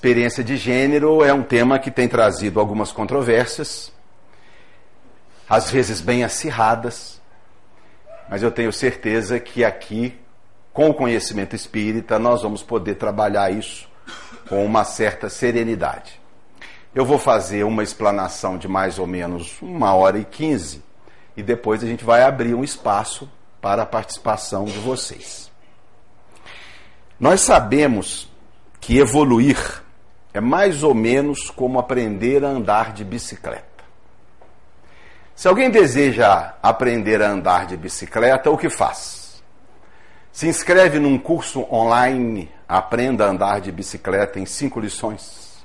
Experiência de gênero é um tema que tem trazido algumas controvérsias, às vezes bem acirradas, mas eu tenho certeza que aqui, com o conhecimento espírita, nós vamos poder trabalhar isso com uma certa serenidade. Eu vou fazer uma explanação de mais ou menos uma hora e quinze e depois a gente vai abrir um espaço para a participação de vocês. Nós sabemos que evoluir é mais ou menos como aprender a andar de bicicleta. Se alguém deseja aprender a andar de bicicleta, o que faz? Se inscreve num curso online, aprenda a andar de bicicleta em cinco lições.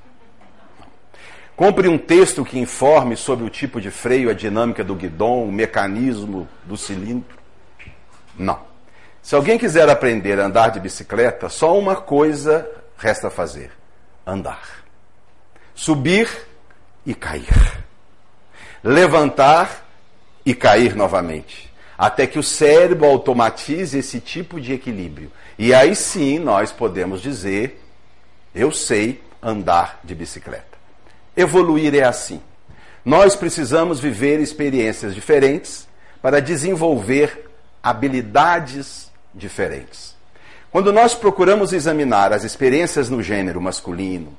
Compre um texto que informe sobre o tipo de freio, a dinâmica do guidão, o mecanismo do cilindro. Não. Se alguém quiser aprender a andar de bicicleta, só uma coisa resta fazer: andar. Subir e cair. Levantar e cair novamente. Até que o cérebro automatize esse tipo de equilíbrio. E aí sim nós podemos dizer: eu sei andar de bicicleta. Evoluir é assim. Nós precisamos viver experiências diferentes para desenvolver habilidades diferentes. Quando nós procuramos examinar as experiências no gênero masculino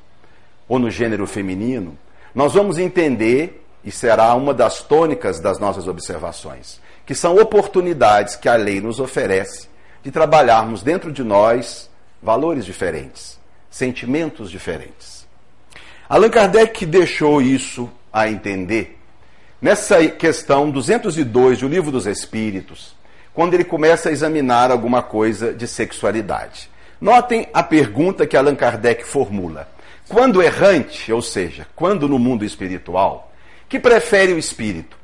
ou no gênero feminino, nós vamos entender, e será uma das tônicas das nossas observações, que são oportunidades que a lei nos oferece de trabalharmos dentro de nós valores diferentes, sentimentos diferentes. Allan Kardec deixou isso a entender nessa questão 202 do Livro dos Espíritos, quando ele começa a examinar alguma coisa de sexualidade. Notem a pergunta que Allan Kardec formula. Quando errante, ou seja, quando no mundo espiritual, que prefere o espírito?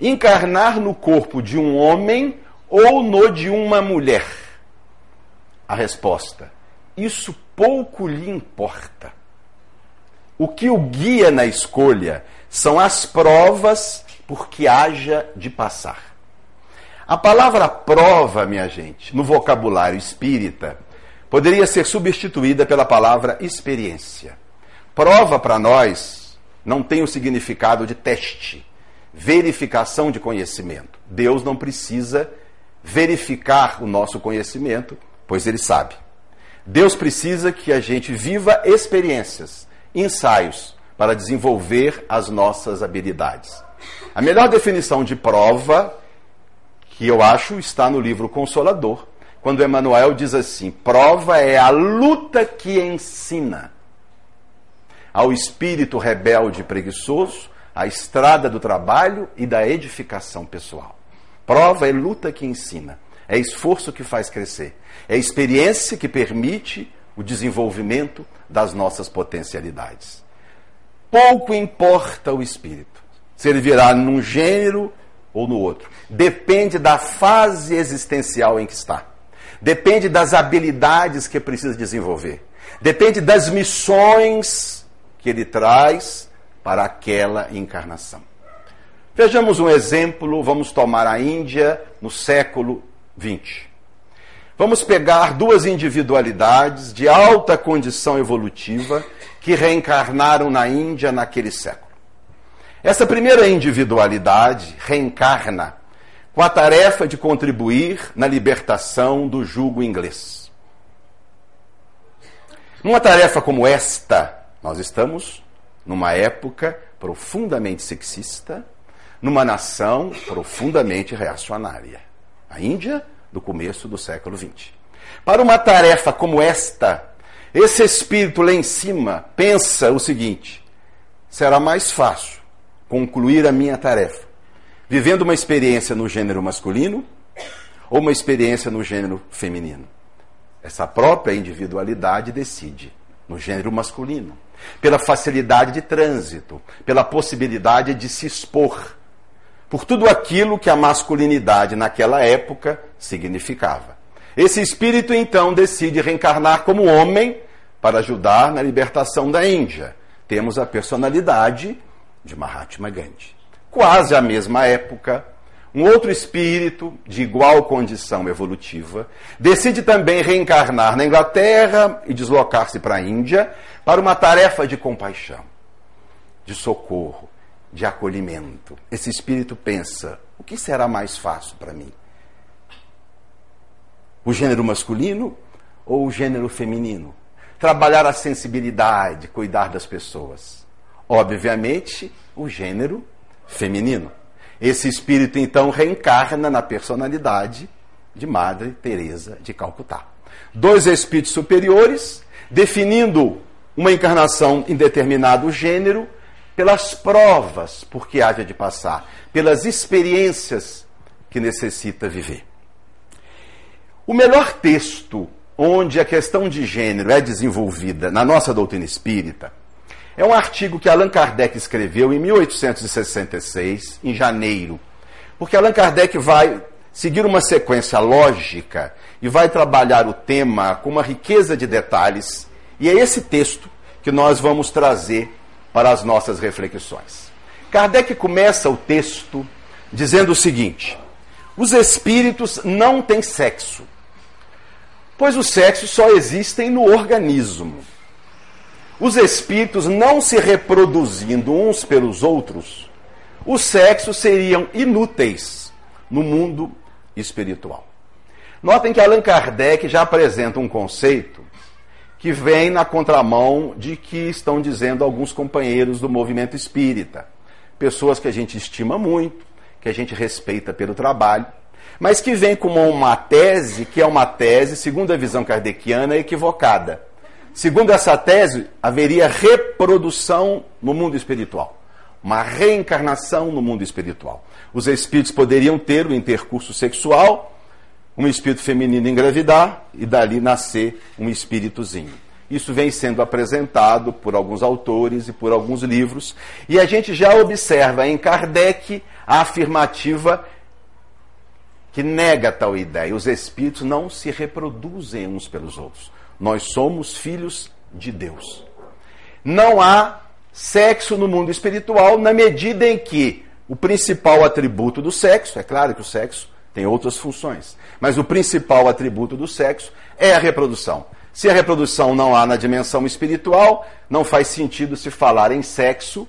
Encarnar no corpo de um homem ou no de uma mulher? A resposta: isso pouco lhe importa. O que o guia na escolha são as provas por que haja de passar. A palavra prova, minha gente, no vocabulário espírita, poderia ser substituída pela palavra experiência. Prova para nós não tem o significado de teste, verificação de conhecimento. Deus não precisa verificar o nosso conhecimento, pois ele sabe. Deus precisa que a gente viva experiências, ensaios, para desenvolver as nossas habilidades. A melhor definição de prova que eu acho está no livro Consolador, quando Emmanuel diz assim: prova é a luta que ensina ao espírito rebelde e preguiçoso a estrada do trabalho e da edificação pessoal. Prova é luta que ensina, é esforço que faz crescer, é experiência que permite o desenvolvimento das nossas potencialidades. Pouco importa o espírito, se ele virá num gênero ou no outro. Depende da fase existencial em que está. Depende das habilidades que precisa desenvolver. Depende das missões que ele traz para aquela encarnação. Vejamos um exemplo, vamos tomar a Índia no século XX. Vamos pegar duas individualidades de alta condição evolutiva que reencarnaram na Índia naquele século. Essa primeira individualidade reencarna com a tarefa de contribuir na libertação do jugo inglês. Numa tarefa como esta, nós estamos numa época profundamente sexista, numa nação profundamente reacionária. A Índia, do começo do século XX. Para uma tarefa como esta, esse espírito lá em cima pensa o seguinte: será mais fácil concluir a minha tarefa, vivendo uma experiência no gênero masculino ou uma experiência no gênero feminino. Essa própria individualidade decide no gênero masculino, pela facilidade de trânsito, pela possibilidade de se expor, por tudo aquilo que a masculinidade naquela época significava. Esse espírito então decide reencarnar como homem para ajudar na libertação da Índia. Temos a personalidade de Mahatma Gandhi. Quase à mesma época, um outro espírito de igual condição evolutiva decide também reencarnar na Inglaterra e deslocar-se para a Índia para uma tarefa de compaixão, de socorro, de acolhimento. Esse espírito pensa: o que será mais fácil para mim? O gênero masculino ou o gênero feminino? Trabalhar a sensibilidade, cuidar das pessoas. Obviamente, o gênero feminino. Esse espírito então reencarna na personalidade de Madre Teresa de Calcutá. Dois espíritos superiores definindo uma encarnação em determinado gênero pelas provas por que haja de passar, pelas experiências que necessita viver. O melhor texto onde a questão de gênero é desenvolvida na nossa doutrina espírita é um artigo que Allan Kardec escreveu em 1866, em janeiro. Porque Allan Kardec vai seguir uma sequência lógica e vai trabalhar o tema com uma riqueza de detalhes. E é esse texto que nós vamos trazer para as nossas reflexões. Kardec começa o texto dizendo o seguinte: os espíritos não têm sexo, pois o sexo só existe no organismo os espíritos não se reproduzindo uns pelos outros, os sexos seriam inúteis no mundo espiritual. Notem que Allan Kardec já apresenta um conceito que vem na contramão de que estão dizendo alguns companheiros do movimento espírita, pessoas que a gente estima muito, que a gente respeita pelo trabalho, mas que vem como uma tese que é uma tese, segundo a visão kardeciana, equivocada Segundo essa tese, haveria reprodução no mundo espiritual, uma reencarnação no mundo espiritual. Os espíritos poderiam ter o intercurso sexual, um espírito feminino engravidar e dali nascer um espíritozinho. Isso vem sendo apresentado por alguns autores e por alguns livros, e a gente já observa em Kardec a afirmativa que nega tal ideia. Os espíritos não se reproduzem uns pelos outros. Nós somos filhos de Deus. Não há sexo no mundo espiritual na medida em que o principal atributo do sexo, é claro que o sexo tem outras funções, mas o principal atributo do sexo é a reprodução. Se a reprodução não há na dimensão espiritual, não faz sentido se falar em sexo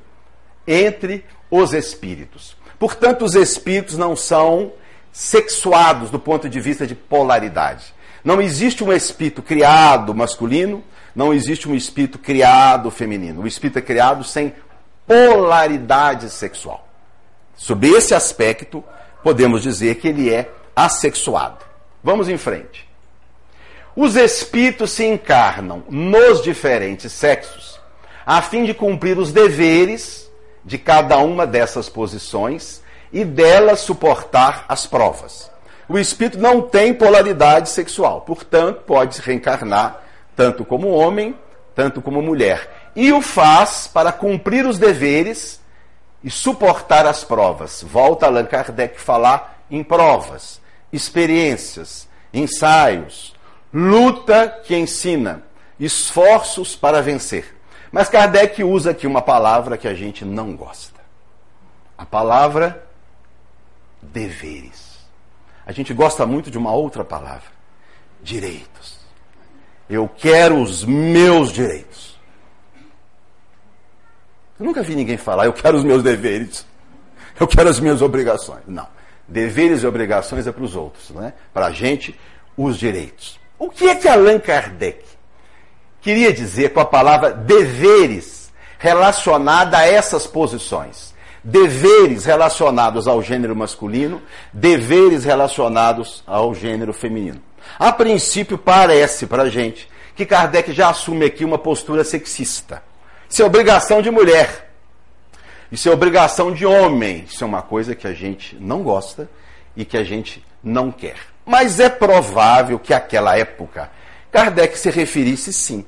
entre os espíritos. Portanto, os espíritos não são sexuados do ponto de vista de polaridade. Não existe um espírito criado masculino, não existe um espírito criado feminino. O espírito é criado sem polaridade sexual. Sobre esse aspecto, podemos dizer que ele é assexuado. Vamos em frente. Os espíritos se encarnam nos diferentes sexos a fim de cumprir os deveres de cada uma dessas posições e delas suportar as provas. O espírito não tem polaridade sexual, portanto, pode se reencarnar tanto como homem, tanto como mulher. E o faz para cumprir os deveres e suportar as provas. Volta Allan Kardec falar em provas, experiências, ensaios, luta que ensina, esforços para vencer. Mas Kardec usa aqui uma palavra que a gente não gosta. A palavra deveres. A gente gosta muito de uma outra palavra: direitos. Eu quero os meus direitos. Eu nunca vi ninguém falar, eu quero os meus deveres. Eu quero as minhas obrigações. Não. Deveres e obrigações é para os outros, não é? Para a gente, os direitos. O que é que Allan Kardec queria dizer com a palavra deveres relacionada a essas posições? Deveres relacionados ao gênero masculino, deveres relacionados ao gênero feminino. A princípio, parece para a gente que Kardec já assume aqui uma postura sexista. Isso é obrigação de mulher. Isso é obrigação de homem. Isso é uma coisa que a gente não gosta e que a gente não quer. Mas é provável que aquela época Kardec se referisse sim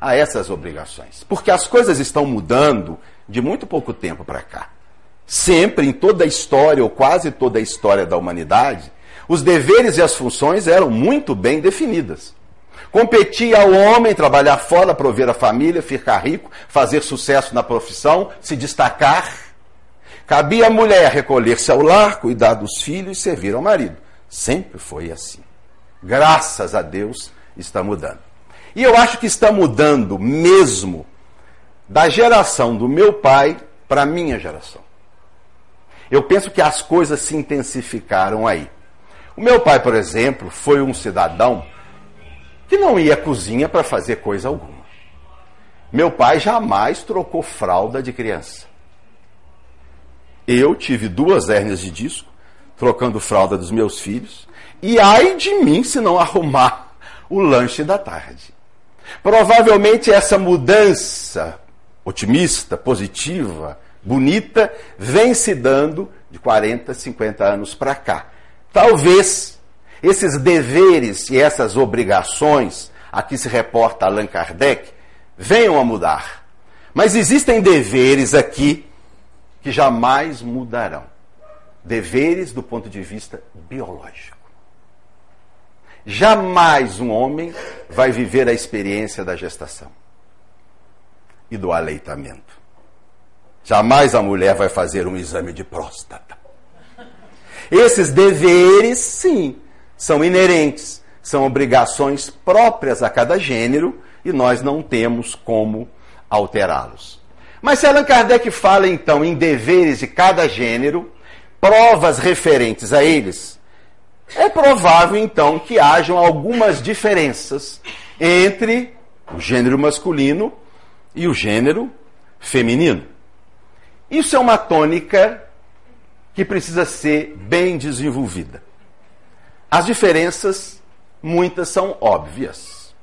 a essas obrigações. Porque as coisas estão mudando de muito pouco tempo para cá. Sempre, em toda a história, ou quase toda a história da humanidade, os deveres e as funções eram muito bem definidas. Competia ao homem trabalhar fora, prover a família, ficar rico, fazer sucesso na profissão, se destacar. Cabia à mulher recolher-se ao lar, cuidar dos filhos e servir ao marido. Sempre foi assim. Graças a Deus está mudando. E eu acho que está mudando mesmo da geração do meu pai para a minha geração. Eu penso que as coisas se intensificaram aí. O meu pai, por exemplo, foi um cidadão que não ia à cozinha para fazer coisa alguma. Meu pai jamais trocou fralda de criança. Eu tive duas hérnias de disco, trocando fralda dos meus filhos, e ai de mim se não arrumar o lanche da tarde. Provavelmente essa mudança otimista, positiva, bonita, vem se dando de 40, 50 anos para cá. Talvez esses deveres e essas obrigações, aqui se reporta Allan Kardec, venham a mudar. Mas existem deveres aqui que jamais mudarão. Deveres do ponto de vista biológico. Jamais um homem vai viver a experiência da gestação e do aleitamento. Jamais a mulher vai fazer um exame de próstata. Esses deveres, sim, são inerentes, são obrigações próprias a cada gênero e nós não temos como alterá-los. Mas se Allan Kardec fala então em deveres de cada gênero, provas referentes a eles, é provável então que hajam algumas diferenças entre o gênero masculino e o gênero feminino. Isso é uma tônica que precisa ser bem desenvolvida. As diferenças, muitas são óbvias.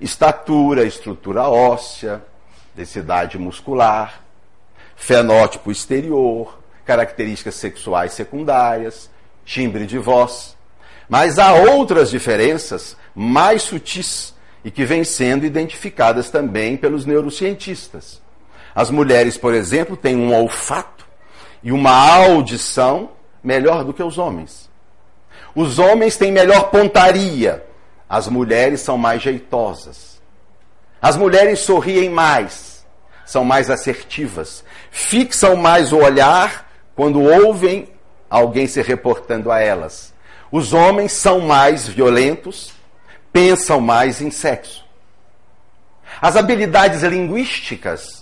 Estatura, estrutura óssea, densidade muscular, fenótipo exterior, características sexuais secundárias, timbre de voz. Mas há outras diferenças mais sutis e que vêm sendo identificadas também pelos neurocientistas. As mulheres, por exemplo, têm um olfato e uma audição melhor do que os homens. Os homens têm melhor pontaria, as mulheres são mais jeitosas. As mulheres sorriem mais, são mais assertivas, fixam mais o olhar quando ouvem alguém se reportando a elas. Os homens são mais violentos, pensam mais em sexo. As habilidades linguísticas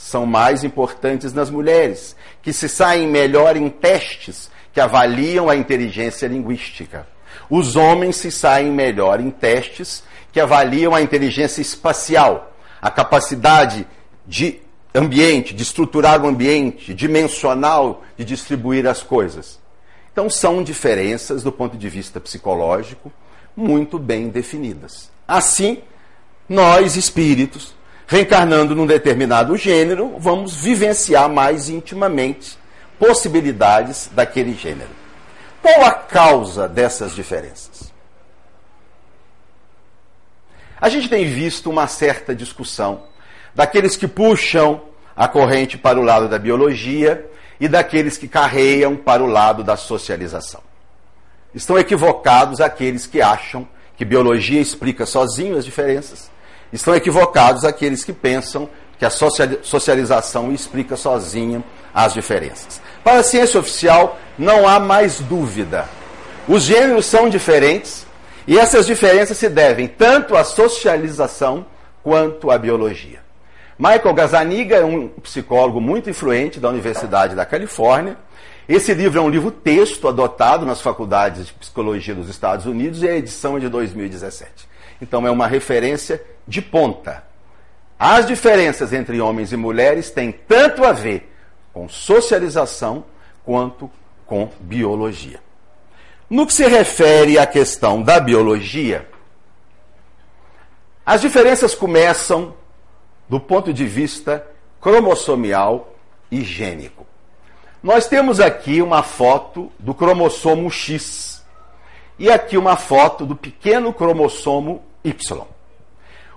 são mais importantes nas mulheres, que se saem melhor em testes que avaliam a inteligência linguística. Os homens se saem melhor em testes que avaliam a inteligência espacial, a capacidade de ambiente, de estruturar o ambiente, dimensional, de distribuir as coisas. Então são diferenças do ponto de vista psicológico muito bem definidas. Assim, nós espíritos reencarnando num determinado gênero, vamos vivenciar mais intimamente possibilidades daquele gênero. Qual a causa dessas diferenças? A gente tem visto uma certa discussão daqueles que puxam a corrente para o lado da biologia e daqueles que carreiam para o lado da socialização. Estão equivocados aqueles que acham que biologia explica sozinho as diferenças Estão equivocados aqueles que pensam que a socialização explica sozinha as diferenças. Para a ciência oficial, não há mais dúvida. Os gêneros são diferentes e essas diferenças se devem tanto à socialização quanto à biologia. Michael Gazzaniga é um psicólogo muito influente da Universidade da Califórnia. Esse livro é um livro texto adotado nas faculdades de psicologia dos Estados Unidos e a edição é de 2017. Então é uma referência de ponta. As diferenças entre homens e mulheres têm tanto a ver com socialização quanto com biologia. No que se refere à questão da biologia, as diferenças começam do ponto de vista cromossomial e gênico. Nós temos aqui uma foto do cromossomo X e aqui uma foto do pequeno cromossomo Y.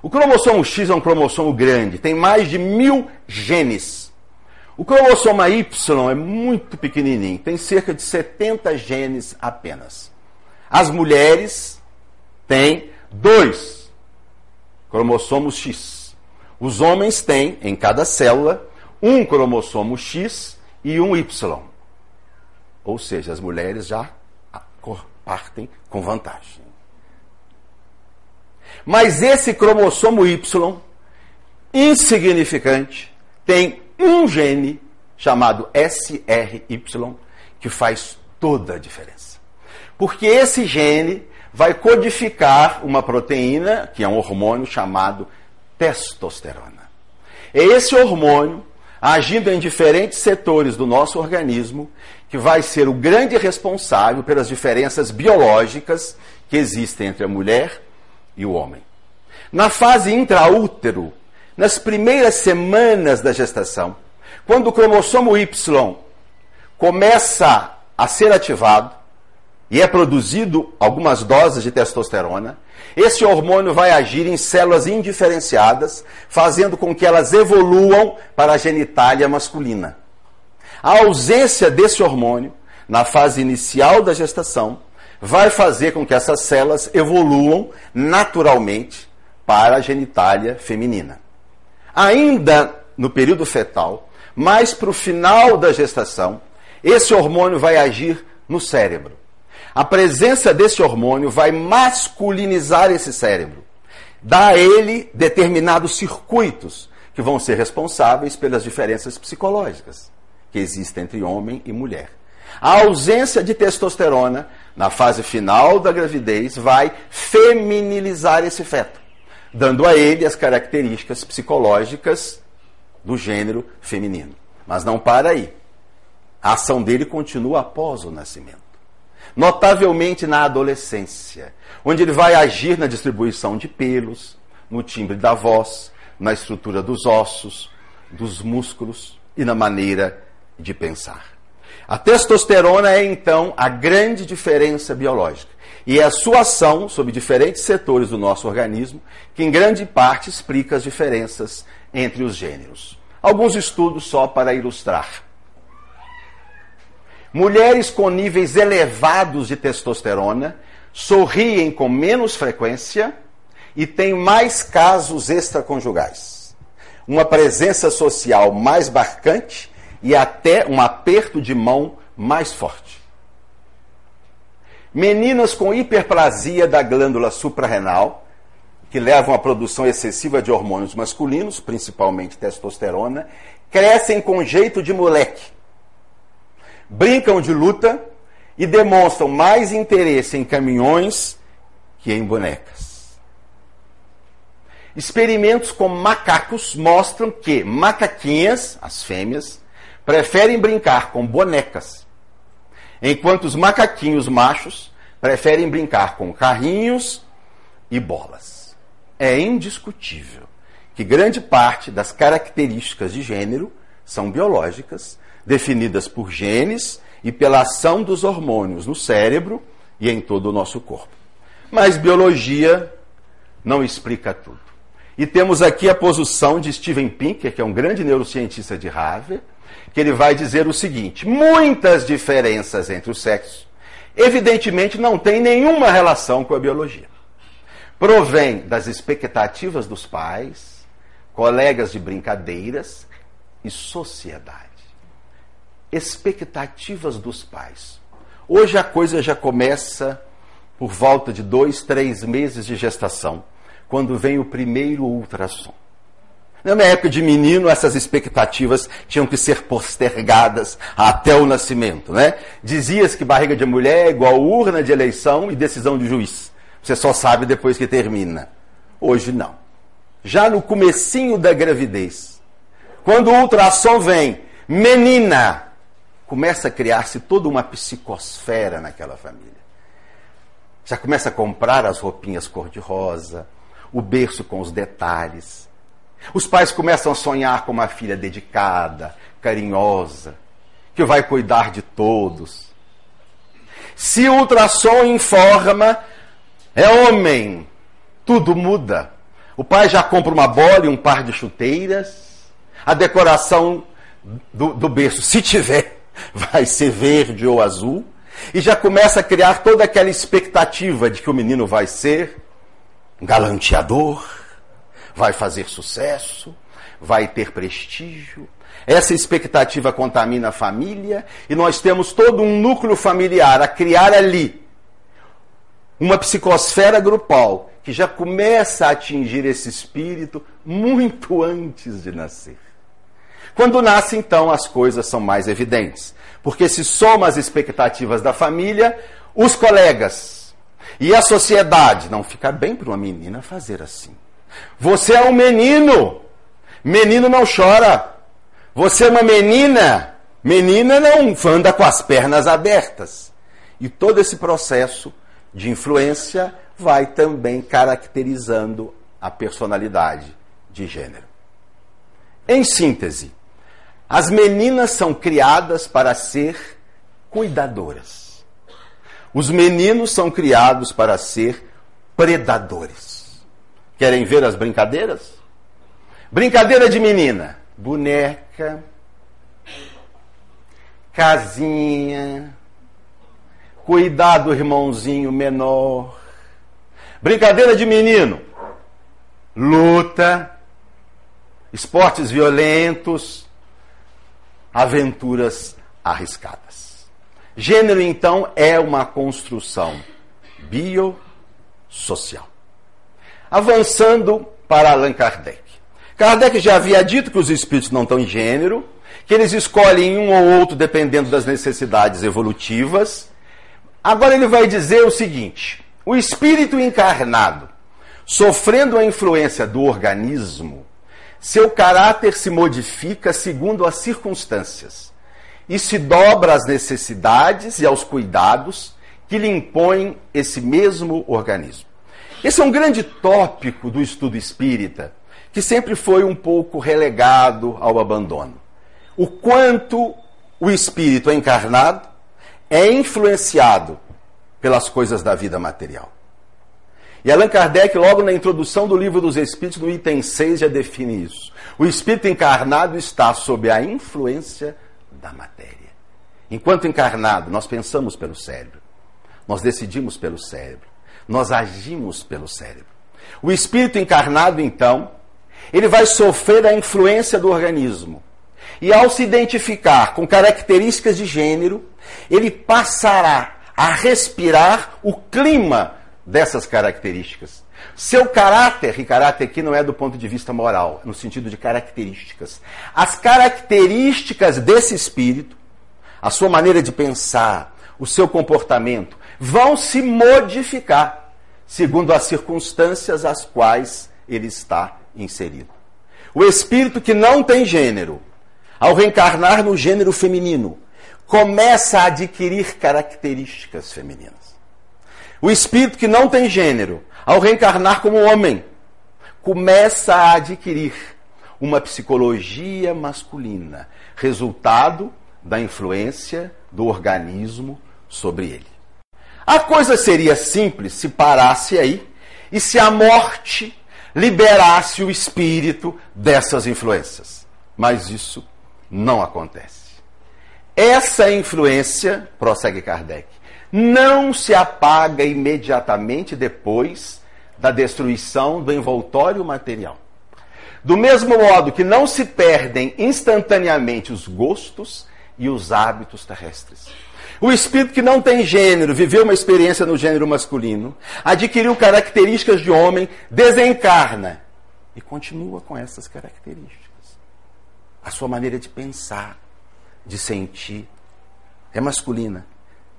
O cromossomo X é um cromossomo grande, tem mais de mil genes. O cromossomo Y é muito pequenininho, tem cerca de 70 genes apenas. As mulheres têm dois cromossomos X. Os homens têm, em cada célula, um cromossomo X e um Y. Ou seja, as mulheres já partem com vantagem. Mas esse cromossomo Y, insignificante, tem um gene chamado SRY que faz toda a diferença. Porque esse gene vai codificar uma proteína, que é um hormônio chamado testosterona. É esse hormônio, agindo em diferentes setores do nosso organismo, que vai ser o grande responsável pelas diferenças biológicas que existem entre a mulher e o homem. Na fase intraútero, nas primeiras semanas da gestação, quando o cromossomo Y começa a ser ativado e é produzido algumas doses de testosterona, esse hormônio vai agir em células indiferenciadas, fazendo com que elas evoluam para a genitália masculina. A ausência desse hormônio na fase inicial da gestação vai fazer com que essas células evoluam naturalmente para a genitália feminina. Ainda no período fetal, mais para o final da gestação, esse hormônio vai agir no cérebro. A presença desse hormônio vai masculinizar esse cérebro, dá a ele determinados circuitos que vão ser responsáveis pelas diferenças psicológicas que existem entre homem e mulher. A ausência de testosterona na fase final da gravidez vai feminilizar esse feto, dando a ele as características psicológicas do gênero feminino. Mas não para aí. A ação dele continua após o nascimento. Notavelmente na adolescência, onde ele vai agir na distribuição de pelos, no timbre da voz, na estrutura dos ossos, dos músculos e na maneira de pensar. A testosterona é então a grande diferença biológica e é a sua ação sobre diferentes setores do nosso organismo que, em grande parte, explica as diferenças entre os gêneros. Alguns estudos só para ilustrar. Mulheres com níveis elevados de testosterona sorriem com menos frequência e têm mais casos extraconjugais. Uma presença social mais marcante e até um aperto de mão mais forte. Meninas com hiperplasia da glândula suprarrenal, que levam à produção excessiva de hormônios masculinos, principalmente testosterona, crescem com jeito de moleque. Brincam de luta e demonstram mais interesse em caminhões que em bonecas. Experimentos com macacos mostram que macaquinhas, as fêmeas, preferem brincar com bonecas, enquanto os macaquinhos machos preferem brincar com carrinhos e bolas. É indiscutível que grande parte das características de gênero são biológicas, definidas por genes e pela ação dos hormônios no cérebro e em todo o nosso corpo. Mas biologia não explica tudo. E temos aqui a posição de Steven Pinker, que é um grande neurocientista de Harvard, que ele vai dizer o seguinte: muitas diferenças entre os sexos, evidentemente, não têm nenhuma relação com a biologia. Provém das expectativas dos pais, colegas de brincadeiras e sociedade. Expectativas dos pais. Hoje a coisa já começa por volta de dois, três meses de gestação, quando vem o primeiro ultrassom. Na minha época de menino, essas expectativas tinham que ser postergadas até o nascimento, né? Dizias que barriga de mulher é igual urna de eleição e decisão de juiz. Você só sabe depois que termina. Hoje não. Já no comecinho da gravidez, quando o ultrassom vem, menina, começa a criar-se toda uma psicosfera naquela família. Já começa a comprar as roupinhas cor-de-rosa, o berço com os detalhes os pais começam a sonhar com uma filha dedicada, carinhosa, que vai cuidar de todos. Se o ultrassom informa, é homem, tudo muda. O pai já compra uma bola e um par de chuteiras. A decoração do, do berço, se tiver, vai ser verde ou azul. E já começa a criar toda aquela expectativa de que o menino vai ser um galanteador vai fazer sucesso, vai ter prestígio. Essa expectativa contamina a família e nós temos todo um núcleo familiar a criar ali uma psicosfera grupal que já começa a atingir esse espírito muito antes de nascer. Quando nasce, então, as coisas são mais evidentes, porque se soma as expectativas da família, os colegas e a sociedade. Não fica bem para uma menina fazer assim. Você é um menino, menino não chora. Você é uma menina, menina não anda com as pernas abertas. E todo esse processo de influência vai também caracterizando a personalidade de gênero. Em síntese, as meninas são criadas para ser cuidadoras. Os meninos são criados para ser predadores. Querem ver as brincadeiras? Brincadeira de menina: boneca, casinha, cuidar do irmãozinho menor. Brincadeira de menino: luta, esportes violentos, aventuras arriscadas. Gênero, então, é uma construção biosocial. Avançando para Allan Kardec. Kardec já havia dito que os espíritos não estão em gênero, que eles escolhem um ou outro dependendo das necessidades evolutivas. Agora ele vai dizer o seguinte: o espírito encarnado, sofrendo a influência do organismo, seu caráter se modifica segundo as circunstâncias e se dobra às necessidades e aos cuidados que lhe impõe esse mesmo organismo. Esse é um grande tópico do estudo espírita, que sempre foi um pouco relegado ao abandono. O quanto o espírito encarnado é influenciado pelas coisas da vida material. E Allan Kardec, logo na introdução do livro dos Espíritos, no item 6, já define isso. O espírito encarnado está sob a influência da matéria. Enquanto encarnado, nós pensamos pelo cérebro, nós decidimos pelo cérebro, nós agimos pelo cérebro. O espírito encarnado, então, ele vai sofrer a influência do organismo. E ao se identificar com características de gênero, ele passará a respirar o clima dessas características. Seu caráter, e caráter aqui não é do ponto de vista moral, no sentido de características. As características desse espírito, a sua maneira de pensar, o seu comportamento, vão se modificar segundo as circunstâncias às quais ele está inserido. O espírito que não tem gênero, ao reencarnar no gênero feminino, começa a adquirir características femininas. O espírito que não tem gênero, ao reencarnar como homem, começa a adquirir uma psicologia masculina, resultado da influência do organismo sobre ele. A coisa seria simples se parasse aí e se a morte liberasse o espírito dessas influências. Mas isso não acontece. Essa influência, prossegue Kardec, não se apaga imediatamente depois da destruição do envoltório material. Do mesmo modo que não se perdem instantaneamente os gostos e os hábitos terrestres. O espírito que não tem gênero, viveu uma experiência no gênero masculino, adquiriu características de homem, desencarna e continua com essas características. A sua maneira de pensar, de sentir, é masculina.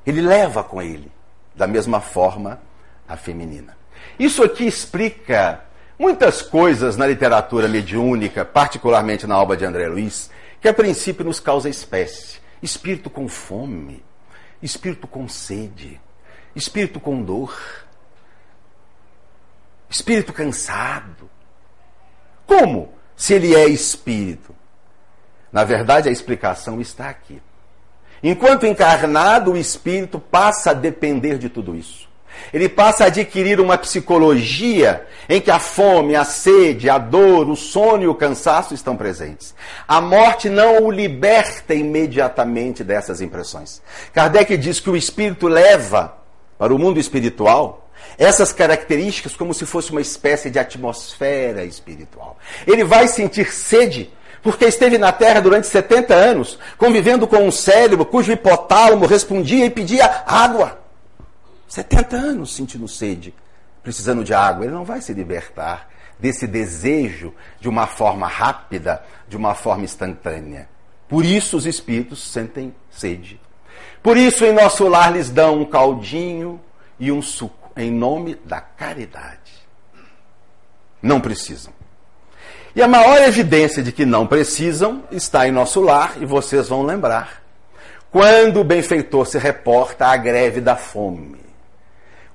Ele leva com ele, da mesma forma, a feminina. Isso aqui explica muitas coisas na literatura mediúnica, particularmente na obra de André Luiz, que a princípio nos causa espécie. Espírito com fome, espírito com sede, espírito com dor, espírito cansado. Como se ele é espírito? Na verdade, a explicação está aqui. Enquanto encarnado, o espírito passa a depender de tudo isso. Ele passa a adquirir uma psicologia em que a fome, a sede, a dor, o sono e o cansaço estão presentes. A morte não o liberta imediatamente dessas impressões. Kardec diz que o espírito leva para o mundo espiritual essas características como se fosse uma espécie de atmosfera espiritual. Ele vai sentir sede porque esteve na Terra durante 70 anos, convivendo com um cérebro cujo hipotálamo respondia e pedia água. 70 anos sentindo sede, precisando de água. Ele não vai se libertar desse desejo de uma forma rápida, de uma forma instantânea. Por isso os espíritos sentem sede. Por isso em nosso lar lhes dão um caldinho e um suco, em nome da caridade. Não precisam. E a maior evidência de que não precisam está em nosso lar, e vocês vão lembrar. Quando o benfeitor se reporta à greve da fome.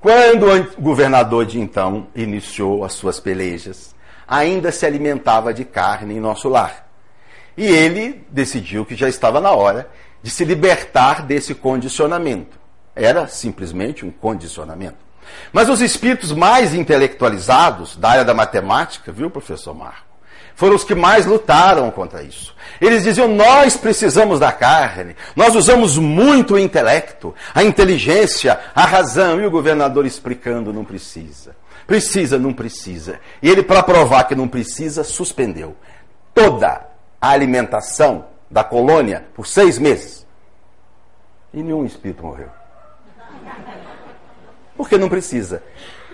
Quando o governador de então iniciou as suas pelejas, ainda se alimentava de carne em nosso lar. E ele decidiu que já estava na hora de se libertar desse condicionamento. Era simplesmente um condicionamento. Mas os espíritos mais intelectualizados da área da matemática, viu, professor Marco? Foram os que mais lutaram contra isso. Eles diziam: nós precisamos da carne, nós usamos muito o intelecto, a inteligência, a razão. E o governador explicando: não precisa. Precisa, não precisa. E ele, para provar que não precisa, suspendeu toda a alimentação da colônia por seis meses. E nenhum espírito morreu. Porque não precisa.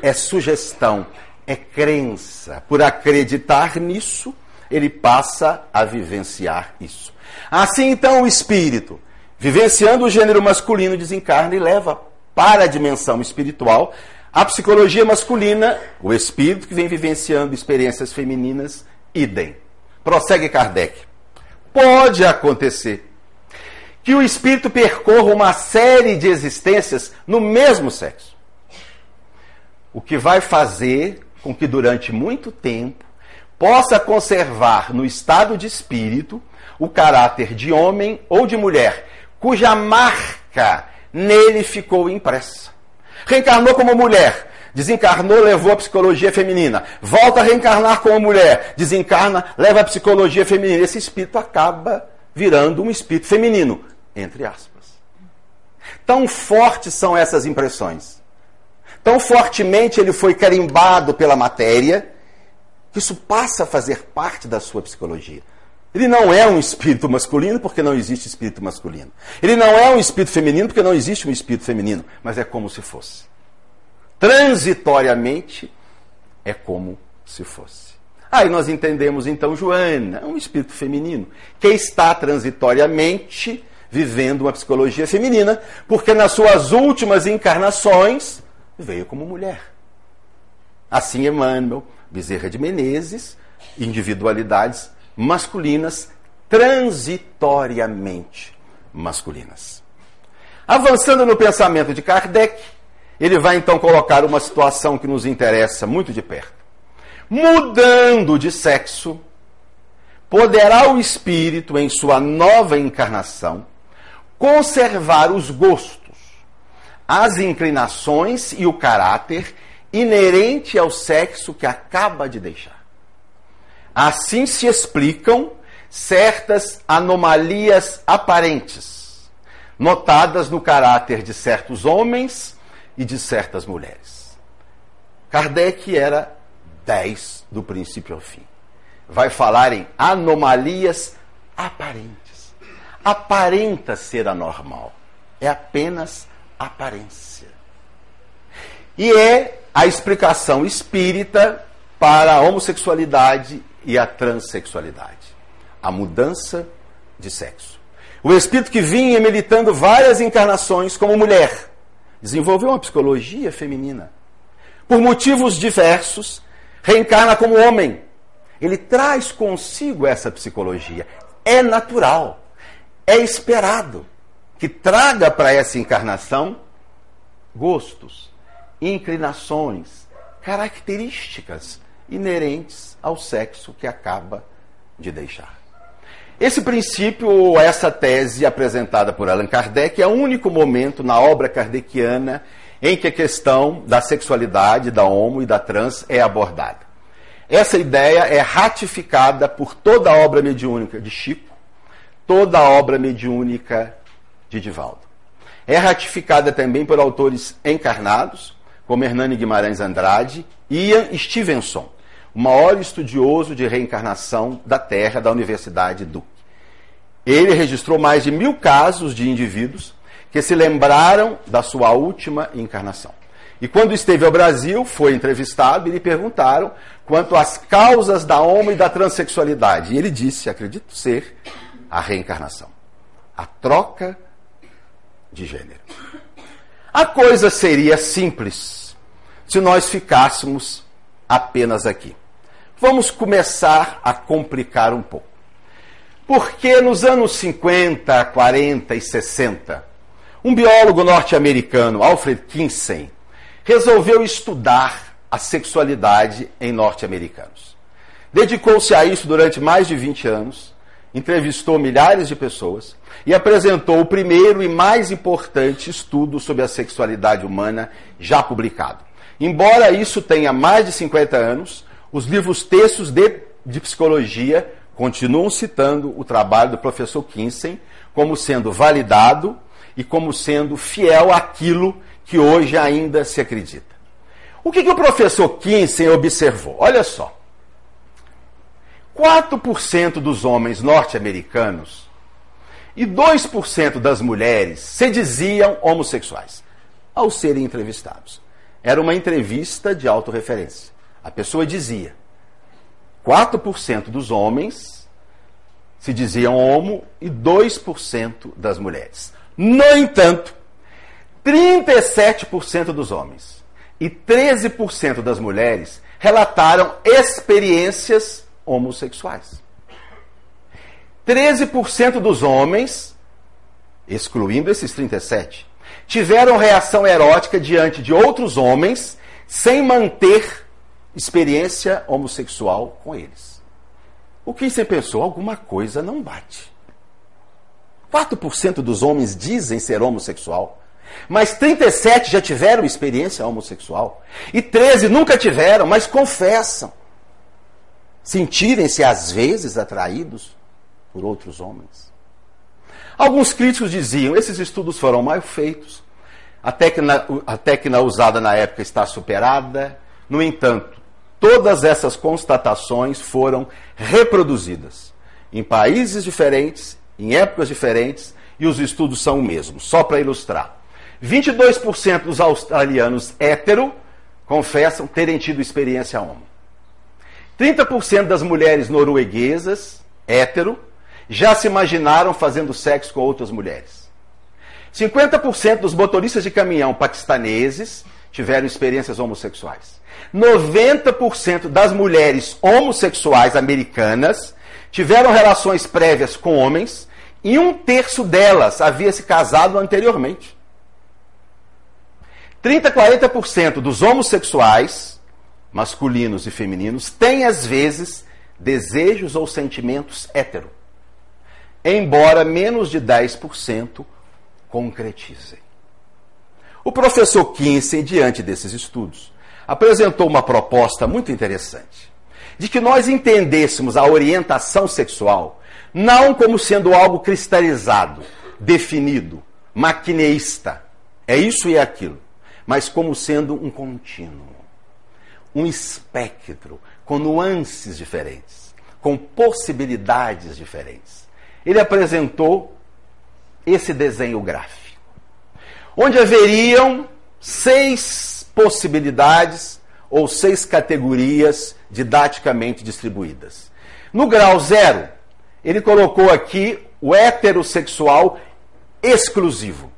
É sugestão, é crença. Por acreditar nisso, ele passa a vivenciar isso. Assim, então, o espírito, vivenciando o gênero masculino, desencarna e leva para a dimensão espiritual a psicologia masculina, o espírito que vem vivenciando experiências femininas, idem. Prossegue Kardec. Pode acontecer que o espírito percorra uma série de existências no mesmo sexo o que vai fazer com que durante muito tempo possa conservar no estado de espírito o caráter de homem ou de mulher, cuja marca nele ficou impressa. Reencarnou como mulher, desencarnou, levou a psicologia feminina. Volta a reencarnar como mulher, desencarna, leva a psicologia feminina. Esse espírito acaba virando um espírito feminino, entre aspas. Tão fortes são essas impressões Tão fortemente ele foi carimbado pela matéria, que isso passa a fazer parte da sua psicologia. Ele não é um espírito masculino porque não existe espírito masculino. Ele não é um espírito feminino porque não existe um espírito feminino, mas é como se fosse. Transitoriamente é como se fosse. Aí nós entendemos então Joana, um espírito feminino, que está transitoriamente vivendo uma psicologia feminina, porque nas suas últimas encarnações veio como mulher. Assim, Emmanuel, Bezerra de Menezes, individualidades masculinas, transitoriamente masculinas. Avançando no pensamento de Kardec, ele vai então colocar uma situação que nos interessa muito de perto. Mudando de sexo, poderá o espírito, em sua nova encarnação, conservar os gostos as inclinações e o caráter inerente ao sexo que acaba de deixar. Assim se explicam certas anomalias aparentes, notadas no caráter de certos homens e de certas mulheres. Kardec era 10 do princípio ao fim. Vai falar em anomalias aparentes. Aparenta ser anormal. É apenas aparência. E é a explicação espírita para a homossexualidade e a transexualidade. A mudança de sexo. O espírito que vinha militando várias encarnações como mulher desenvolveu uma psicologia feminina. Por motivos diversos, reencarna como homem. Ele traz consigo essa psicologia. É natural, é esperado que traga para essa encarnação gostos, inclinações, características inerentes ao sexo que acaba de deixar. Esse princípio, ou essa tese apresentada por Allan Kardec, é o único momento na obra kardeciana em que a questão da sexualidade, da homo e da trans é abordada. Essa ideia é ratificada por toda a obra mediúnica de Chico, toda a obra mediúnica de Divaldo. É ratificada também por autores encarnados, como Hernani Guimarães Andrade e Ian Stevenson, o maior estudioso de reencarnação da Terra da Universidade Duke. Ele registrou mais de mil casos de indivíduos que se lembraram da sua última encarnação. E quando esteve ao Brasil, foi entrevistado e lhe perguntaram quanto às causas da homo e da transexualidade. E ele disse, acredito ser, a reencarnação. A troca de gênero. A coisa seria simples se nós ficássemos apenas aqui. Vamos começar a complicar um pouco. Porque nos anos 50, 40 e 60, um biólogo norte-americano, Alfred Kinsey, resolveu estudar a sexualidade em norte-americanos. Dedicou-se a isso durante mais de 20 anos, entrevistou milhares de pessoas e apresentou o primeiro e mais importante estudo sobre a sexualidade humana já publicado. Embora isso tenha mais de 50 anos, os livros textos de, de psicologia continuam citando o trabalho do professor Kinsey como sendo validado e como sendo fiel àquilo que hoje ainda se acredita. O que, que o professor Kinsey observou? Olha só. 4% dos homens norte-americanos e 2% das mulheres se diziam homossexuais ao serem entrevistados. Era uma entrevista de autorreferência. A pessoa dizia: 4% dos homens se diziam homo e 2% das mulheres. No entanto, 37% dos homens e 13% das mulheres relataram experiências homossexuais. 13% dos homens, excluindo esses 37, tiveram reação erótica diante de outros homens sem manter experiência homossexual com eles. O que você pensou? Alguma coisa não bate. 4% dos homens dizem ser homossexual, mas 37 já tiveram experiência homossexual e 13 nunca tiveram, mas confessam sentirem-se às vezes atraídos por outros homens. Alguns críticos diziam: esses estudos foram mal feitos, a técnica, a técnica usada na época está superada. No entanto, todas essas constatações foram reproduzidas em países diferentes em épocas diferentes e os estudos são o mesmo. Só para ilustrar. 22% dos australianos hétero confessam terem tido experiência homo. 30% das mulheres norueguesas hétero já se imaginaram fazendo sexo com outras mulheres. 50% dos motoristas de caminhão paquistaneses tiveram experiências homossexuais. 90% das mulheres homossexuais americanas tiveram relações prévias com homens e um terço delas havia se casado anteriormente. 30 a 40% dos homossexuais, masculinos e femininos, têm às vezes desejos ou sentimentos hétero, embora menos de 10% concretizem. O professor Kinsey, diante desses estudos, apresentou uma proposta muito interessante de que nós entendêssemos a orientação sexual não como sendo algo cristalizado, definido, maquineísta, é isso e é aquilo, mas como sendo um contínuo, um espectro com nuances diferentes, com possibilidades diferentes. Ele apresentou esse desenho gráfico, onde haveriam seis possibilidades ou seis categorias didaticamente distribuídas. No grau zero, ele colocou aqui o heterossexual exclusivo.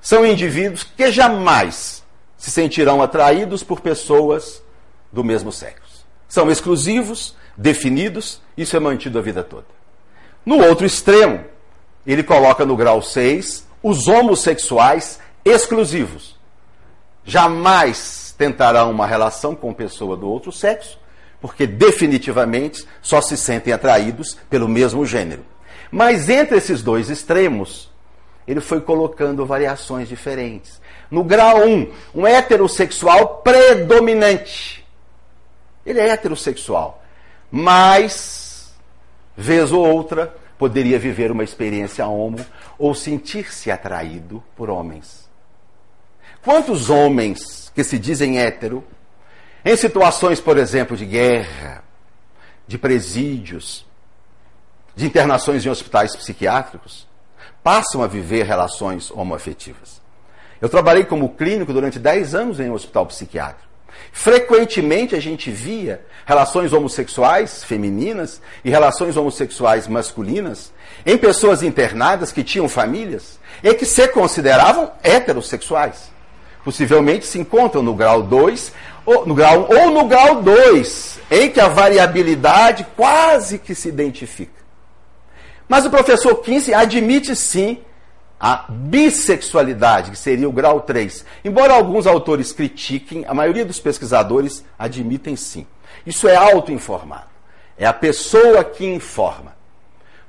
São indivíduos que jamais se sentirão atraídos por pessoas do mesmo sexo. São exclusivos, definidos, isso é mantido a vida toda. No outro extremo, ele coloca no grau 6 os homossexuais exclusivos. Jamais tentarão uma relação com pessoa do outro sexo, porque definitivamente só se sentem atraídos pelo mesmo gênero. Mas entre esses dois extremos, ele foi colocando variações diferentes. No grau 1, um heterossexual predominante. Ele é heterossexual, mas, vez ou outra, poderia viver uma experiência homo ou sentir-se atraído por homens. Quantos homens que se dizem hétero em situações, por exemplo, de guerra, de presídios, de internações em hospitais psiquiátricos, passam a viver relações homoafetivas. Eu trabalhei como clínico durante 10 anos em um hospital psiquiátrico. Frequentemente a gente via relações homossexuais femininas e relações homossexuais masculinas em pessoas internadas que tinham famílias e que se consideravam heterossexuais. Possivelmente se encontram no grau 2 ou no grau 1 ou no grau 2, em que a variabilidade quase que se identifica. Mas o professor Kinsey admite sim a bissexualidade, que seria o grau 3. Embora alguns autores critiquem, a maioria dos pesquisadores admitem sim. Isso é auto-informado. É a pessoa que informa.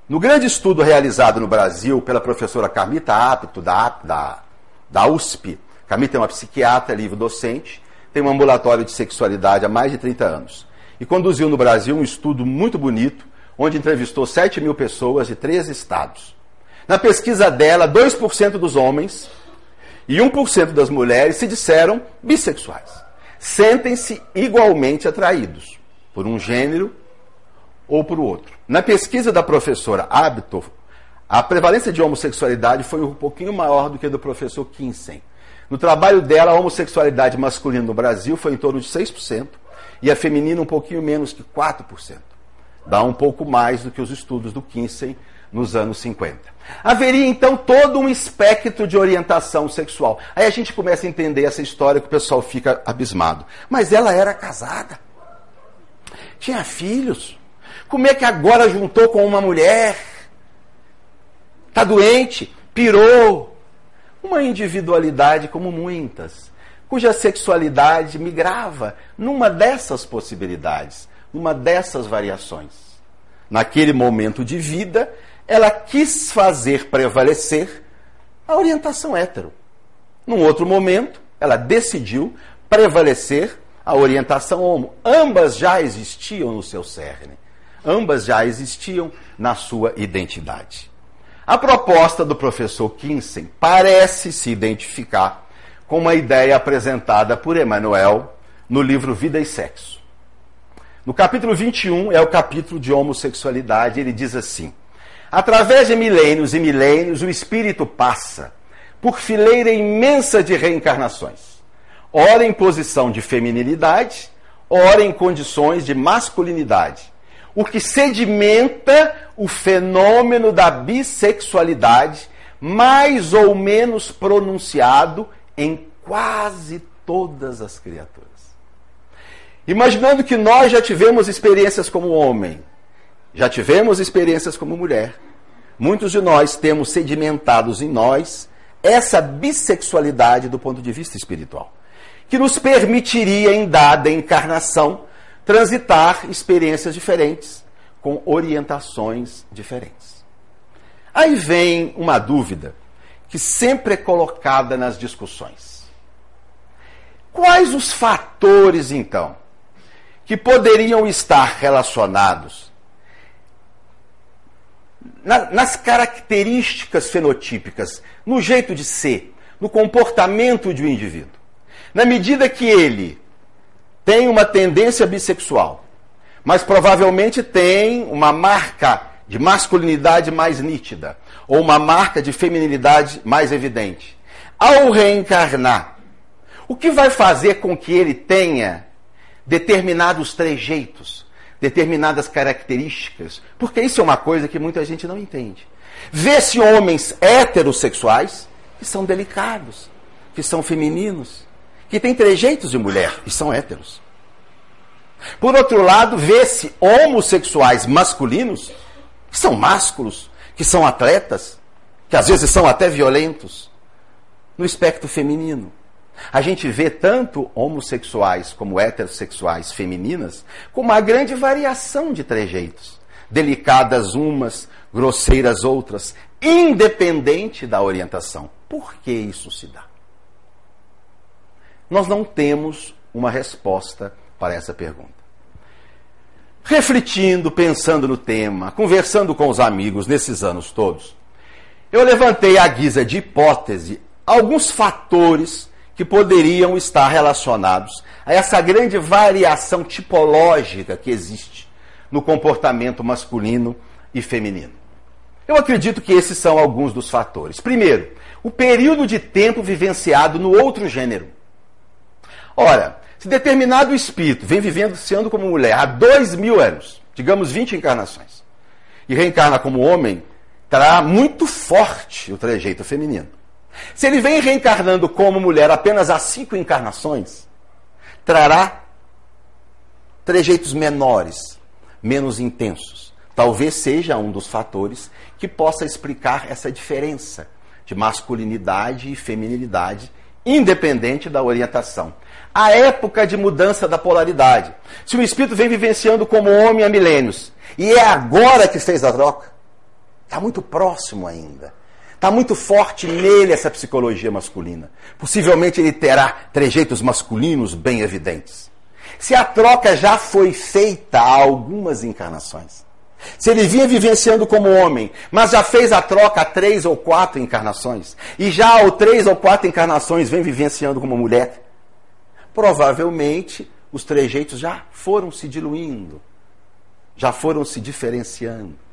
No grande estudo realizado no Brasil pela professora Carmita Apto, da, da, da USP, Carmita é uma psiquiatra, livre-docente, tem um ambulatório de sexualidade há mais de 30 anos. E conduziu no Brasil um estudo muito bonito, onde entrevistou 7 mil pessoas de três estados. Na pesquisa dela, 2% dos homens e 1% das mulheres se disseram bissexuais. Sentem-se igualmente atraídos por um gênero ou por outro. Na pesquisa da professora Abtor, a prevalência de homossexualidade foi um pouquinho maior do que a do professor Kinsen. No trabalho dela, a homossexualidade masculina no Brasil foi em torno de 6% e a feminina um pouquinho menos que 4%. Dá um pouco mais do que os estudos do Kinsen nos anos 50. Haveria então todo um espectro de orientação sexual. Aí a gente começa a entender essa história que o pessoal fica abismado. Mas ela era casada, tinha filhos. Como é que agora juntou com uma mulher? Está doente, pirou. Uma individualidade como muitas, cuja sexualidade migrava numa dessas possibilidades, numa dessas variações. Naquele momento de vida, ela quis fazer prevalecer a orientação hétero. Num outro momento, ela decidiu prevalecer a orientação homo. Ambas já existiam no seu cerne. Ambas já existiam na sua identidade. A proposta do professor Kinsen parece se identificar com uma ideia apresentada por Emmanuel no livro Vida e Sexo. No capítulo 21 é o capítulo de homossexualidade, ele diz assim: Através de milênios e milênios, o espírito passa por fileira imensa de reencarnações. Ora em posição de feminilidade, ora em condições de masculinidade. O que sedimenta o fenômeno da bissexualidade, mais ou menos pronunciado em quase todas as criaturas. Imaginando que nós já tivemos experiências como homem, já tivemos experiências como mulher. Muitos de nós temos sedimentados em nós essa bissexualidade do ponto de vista espiritual, que nos permitiria, em dada encarnação, transitar experiências diferentes, com orientações diferentes. Aí vem uma dúvida que sempre é colocada nas discussões. Quais os fatores, então, que poderiam estar relacionados na, nas características fenotípicas, no jeito de ser, no comportamento de um indivíduo. Na medida que ele tem uma tendência bissexual, mas provavelmente tem uma marca de masculinidade mais nítida, ou uma marca de feminilidade mais evidente. Ao reencarnar, o que vai fazer com que ele tenha determinados trejeitos, determinadas características, porque isso é uma coisa que muita gente não entende. Vê-se homens heterossexuais que são delicados, que são femininos, que têm trejeitos de mulher e são héteros. Por outro lado, vê-se homossexuais masculinos que são másculos, que são atletas, que às vezes são até violentos, no espectro feminino. A gente vê tanto homossexuais como heterossexuais femininas com uma grande variação de trejeitos. Delicadas umas, grosseiras outras, independente da orientação. Por que isso se dá? Nós não temos uma resposta para essa pergunta. Refletindo, pensando no tema, conversando com os amigos nesses anos todos, eu levantei à guisa de hipótese alguns fatores que poderiam estar relacionados a essa grande variação tipológica que existe no comportamento masculino e feminino. Eu acredito que esses são alguns dos fatores. Primeiro, o período de tempo vivenciado no outro gênero. Ora, se determinado espírito vem vivendo sendo como mulher há dois mil anos, digamos 20 encarnações, e reencarna como homem, terá muito forte o trejeito feminino. Se ele vem reencarnando como mulher apenas há cinco encarnações, trará trejeitos menores, menos intensos. Talvez seja um dos fatores que possa explicar essa diferença de masculinidade e feminilidade, independente da orientação. A época de mudança da polaridade. Se o espírito vem vivenciando como homem há milênios e é agora que fez a troca, está muito próximo ainda. Está muito forte nele essa psicologia masculina. Possivelmente ele terá trejeitos masculinos bem evidentes. Se a troca já foi feita há algumas encarnações, se ele vinha vivenciando como homem, mas já fez a troca há três ou quatro encarnações, e já há três ou quatro encarnações vem vivenciando como mulher, provavelmente os trejeitos já foram se diluindo, já foram se diferenciando.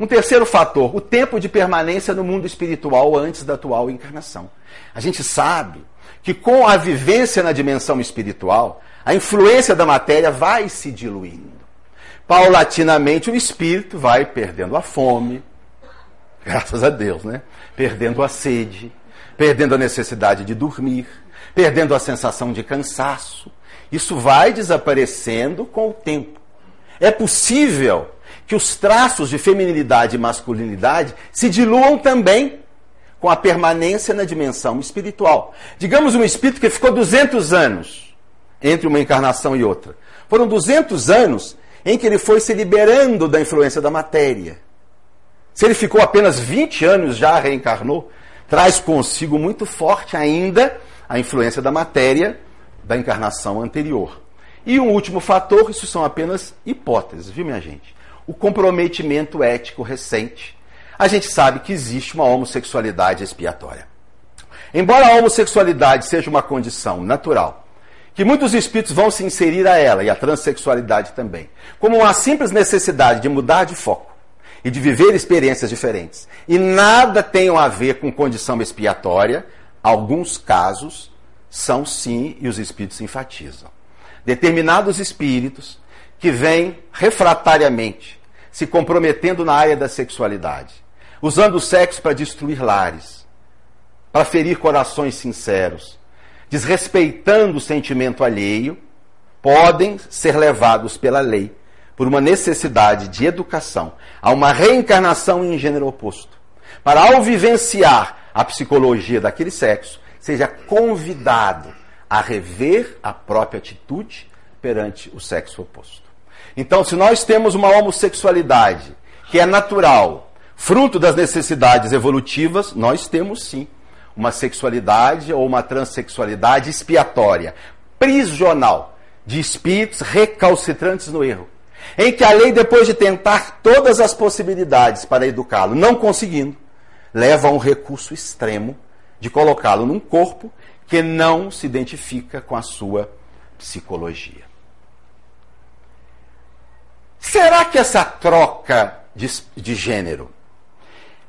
Um terceiro fator, o tempo de permanência no mundo espiritual antes da atual encarnação. A gente sabe que com a vivência na dimensão espiritual, a influência da matéria vai se diluindo. Paulatinamente o espírito vai perdendo a fome, graças a Deus, né? Perdendo a sede, perdendo a necessidade de dormir, perdendo a sensação de cansaço. Isso vai desaparecendo com o tempo. É possível que os traços de feminilidade e masculinidade se diluam também com a permanência na dimensão espiritual. Digamos um espírito que ficou 200 anos entre uma encarnação e outra. Foram 200 anos em que ele foi se liberando da influência da matéria. Se ele ficou apenas 20 anos já reencarnou, traz consigo muito forte ainda a influência da matéria da encarnação anterior. E um último fator, isso são apenas hipóteses, viu, minha gente? O comprometimento ético recente, a gente sabe que existe uma homossexualidade expiatória. Embora a homossexualidade seja uma condição natural, que muitos espíritos vão se inserir a ela, e a transexualidade também, como uma simples necessidade de mudar de foco e de viver experiências diferentes, e nada tenham a ver com condição expiatória, alguns casos são sim, e os espíritos enfatizam. Determinados espíritos que vêm refratariamente se comprometendo na área da sexualidade, usando o sexo para destruir lares, para ferir corações sinceros, desrespeitando o sentimento alheio, podem ser levados pela lei por uma necessidade de educação a uma reencarnação em gênero oposto, para ao vivenciar a psicologia daquele sexo, seja convidado a rever a própria atitude perante o sexo oposto. Então, se nós temos uma homossexualidade que é natural, fruto das necessidades evolutivas, nós temos sim uma sexualidade ou uma transexualidade expiatória, prisional, de espíritos recalcitrantes no erro. Em que a lei, depois de tentar todas as possibilidades para educá-lo, não conseguindo, leva a um recurso extremo de colocá-lo num corpo que não se identifica com a sua psicologia. Será que essa troca de, de gênero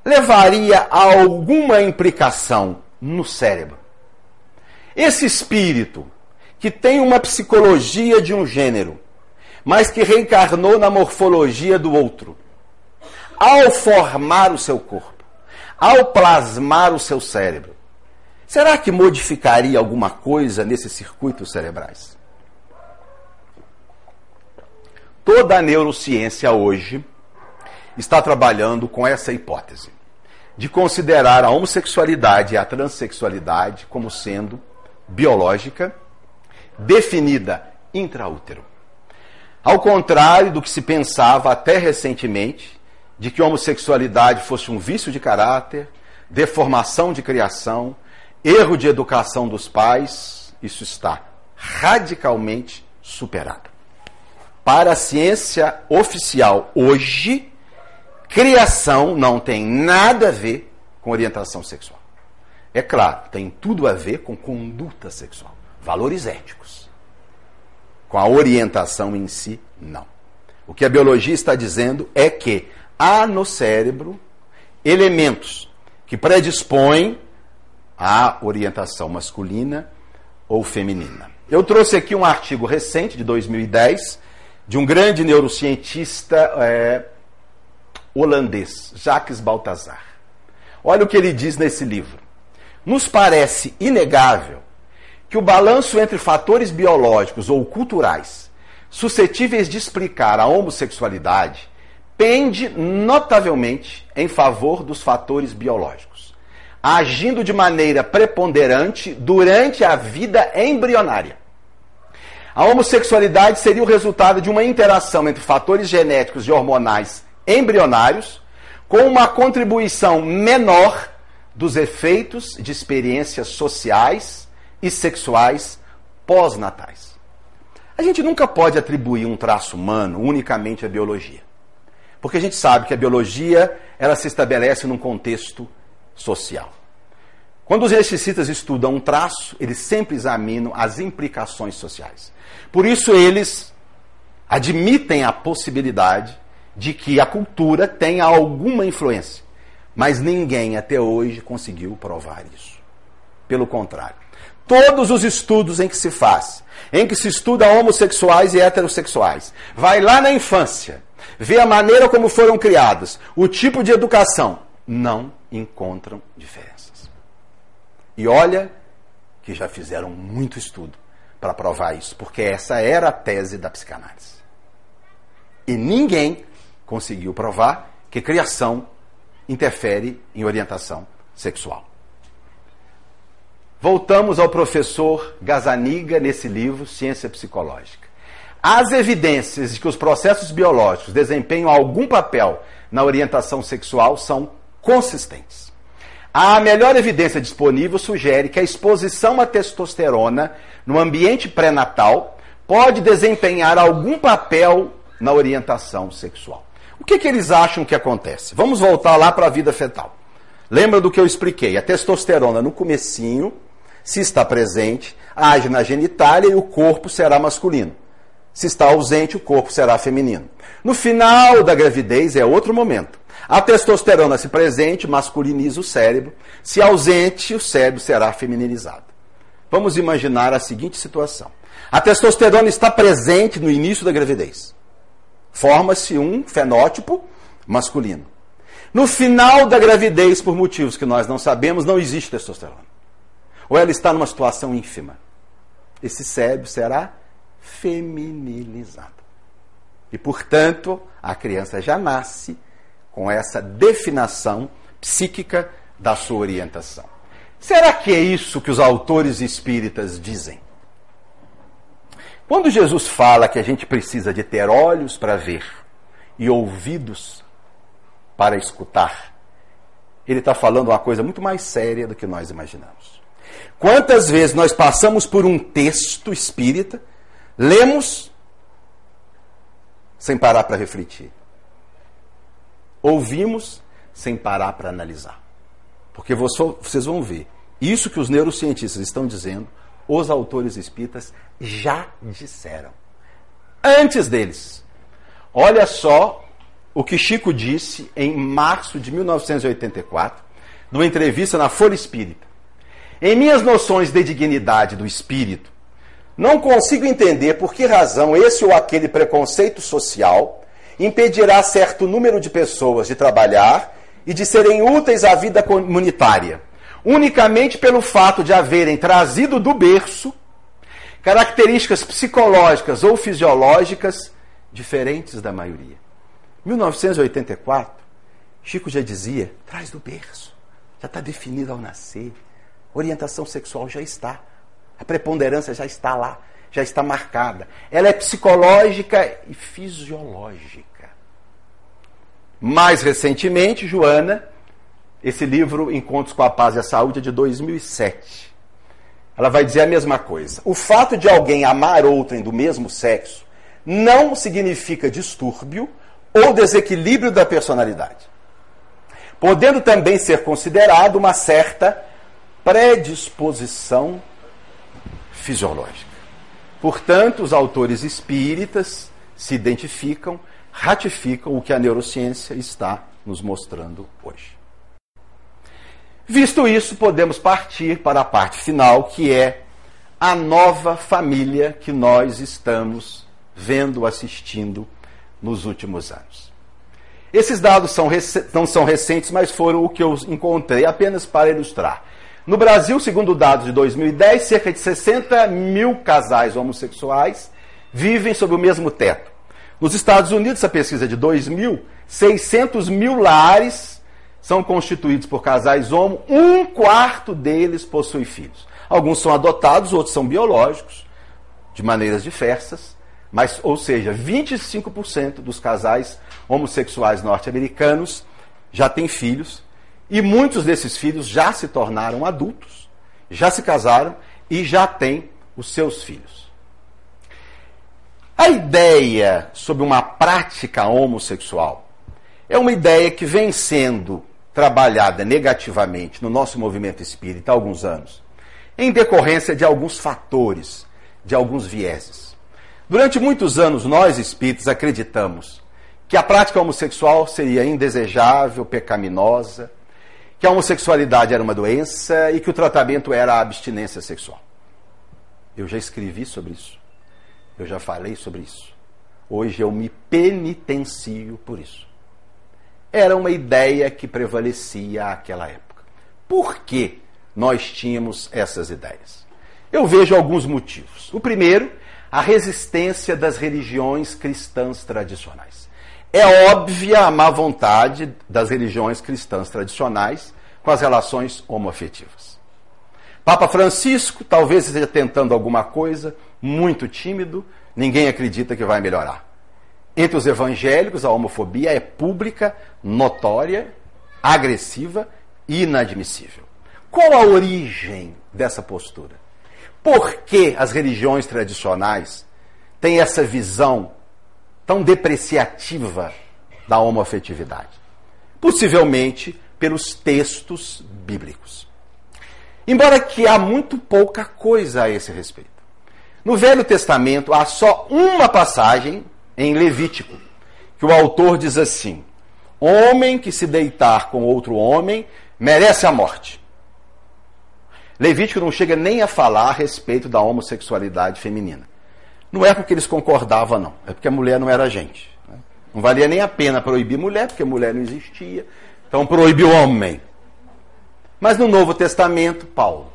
levaria a alguma implicação no cérebro? Esse espírito que tem uma psicologia de um gênero, mas que reencarnou na morfologia do outro, ao formar o seu corpo, ao plasmar o seu cérebro, será que modificaria alguma coisa nesses circuitos cerebrais? Toda a neurociência hoje está trabalhando com essa hipótese de considerar a homossexualidade e a transexualidade como sendo biológica, definida intraútero. Ao contrário do que se pensava até recentemente, de que homossexualidade fosse um vício de caráter, deformação de criação, erro de educação dos pais, isso está radicalmente superado. Para a ciência oficial hoje, criação não tem nada a ver com orientação sexual. É claro, tem tudo a ver com conduta sexual, valores éticos. Com a orientação em si, não. O que a biologia está dizendo é que há no cérebro elementos que predispõem à orientação masculina ou feminina. Eu trouxe aqui um artigo recente, de 2010, de um grande neurocientista é, holandês, Jacques Baltazar. Olha o que ele diz nesse livro. Nos parece inegável que o balanço entre fatores biológicos ou culturais suscetíveis de explicar a homossexualidade pende notavelmente em favor dos fatores biológicos, agindo de maneira preponderante durante a vida embrionária. A homossexualidade seria o resultado de uma interação entre fatores genéticos e hormonais embrionários, com uma contribuição menor dos efeitos de experiências sociais e sexuais pós-natais. A gente nunca pode atribuir um traço humano unicamente à biologia. Porque a gente sabe que a biologia ela se estabelece num contexto social. Quando os geneticistas estudam um traço, eles sempre examinam as implicações sociais. Por isso, eles admitem a possibilidade de que a cultura tenha alguma influência. Mas ninguém até hoje conseguiu provar isso. Pelo contrário, todos os estudos em que se faz, em que se estuda homossexuais e heterossexuais, vai lá na infância, vê a maneira como foram criados, o tipo de educação, não encontram diferenças. E olha que já fizeram muito estudo para provar isso, porque essa era a tese da psicanálise. E ninguém conseguiu provar que criação interfere em orientação sexual. Voltamos ao professor Gazaniga nesse livro Ciência Psicológica. As evidências de que os processos biológicos desempenham algum papel na orientação sexual são consistentes. A melhor evidência disponível sugere que a exposição à testosterona no ambiente pré-natal pode desempenhar algum papel na orientação sexual. O que, que eles acham que acontece? Vamos voltar lá para a vida fetal. Lembra do que eu expliquei? A testosterona no comecinho, se está presente, age na genitália e o corpo será masculino. Se está ausente, o corpo será feminino. No final da gravidez é outro momento. A testosterona se presente masculiniza o cérebro, se ausente, o cérebro será feminilizado. Vamos imaginar a seguinte situação: a testosterona está presente no início da gravidez. Forma-se um fenótipo masculino. No final da gravidez, por motivos que nós não sabemos, não existe testosterona. Ou ela está numa situação ínfima. Esse cérebro será feminilizado. E, portanto, a criança já nasce com essa definição psíquica da sua orientação. Será que é isso que os autores espíritas dizem? Quando Jesus fala que a gente precisa de ter olhos para ver e ouvidos para escutar, ele está falando uma coisa muito mais séria do que nós imaginamos. Quantas vezes nós passamos por um texto espírita Lemos sem parar para refletir. Ouvimos sem parar para analisar. Porque vocês vão ver, isso que os neurocientistas estão dizendo, os autores espíritas já disseram. Antes deles. Olha só o que Chico disse em março de 1984, numa entrevista na Folha Espírita. Em minhas noções de dignidade do espírito, não consigo entender por que razão esse ou aquele preconceito social impedirá certo número de pessoas de trabalhar e de serem úteis à vida comunitária, unicamente pelo fato de haverem trazido do berço características psicológicas ou fisiológicas diferentes da maioria. 1984, Chico já dizia: traz do berço, já está definido ao nascer, orientação sexual já está. A preponderância já está lá, já está marcada. Ela é psicológica e fisiológica. Mais recentemente, Joana, esse livro Encontros com a Paz e a Saúde é de 2007. Ela vai dizer a mesma coisa. O fato de alguém amar outrem do mesmo sexo não significa distúrbio ou desequilíbrio da personalidade, podendo também ser considerado uma certa predisposição fisiológica. Portanto, os autores espíritas se identificam, ratificam o que a neurociência está nos mostrando hoje. Visto isso, podemos partir para a parte final, que é a nova família que nós estamos vendo, assistindo nos últimos anos. Esses dados são não são recentes, mas foram o que eu encontrei apenas para ilustrar. No Brasil, segundo dados de 2010, cerca de 60 mil casais homossexuais vivem sob o mesmo teto. Nos Estados Unidos, a pesquisa é de 2000, 600 mil lares são constituídos por casais homo, um quarto deles possui filhos. Alguns são adotados, outros são biológicos, de maneiras diversas, mas, ou seja, 25% dos casais homossexuais norte-americanos já têm filhos, e muitos desses filhos já se tornaram adultos, já se casaram e já têm os seus filhos. A ideia sobre uma prática homossexual é uma ideia que vem sendo trabalhada negativamente no nosso movimento espírita há alguns anos, em decorrência de alguns fatores, de alguns vieses. Durante muitos anos, nós espíritas acreditamos que a prática homossexual seria indesejável, pecaminosa, que a homossexualidade era uma doença e que o tratamento era a abstinência sexual. Eu já escrevi sobre isso. Eu já falei sobre isso. Hoje eu me penitencio por isso. Era uma ideia que prevalecia àquela época. Por que nós tínhamos essas ideias? Eu vejo alguns motivos. O primeiro, a resistência das religiões cristãs tradicionais. É óbvia a má vontade das religiões cristãs tradicionais com as relações homoafetivas. Papa Francisco talvez esteja tentando alguma coisa, muito tímido, ninguém acredita que vai melhorar. Entre os evangélicos, a homofobia é pública, notória, agressiva e inadmissível. Qual a origem dessa postura? Por que as religiões tradicionais têm essa visão tão depreciativa da homoafetividade? Possivelmente pelos textos bíblicos. Embora que há muito pouca coisa a esse respeito. No Velho Testamento há só uma passagem em Levítico que o autor diz assim: Homem que se deitar com outro homem merece a morte. Levítico não chega nem a falar a respeito da homossexualidade feminina. Não é porque eles concordavam, não. É porque a mulher não era gente. Né? Não valia nem a pena proibir mulher, porque a mulher não existia. Então proíbe o homem. Mas no Novo Testamento, Paulo.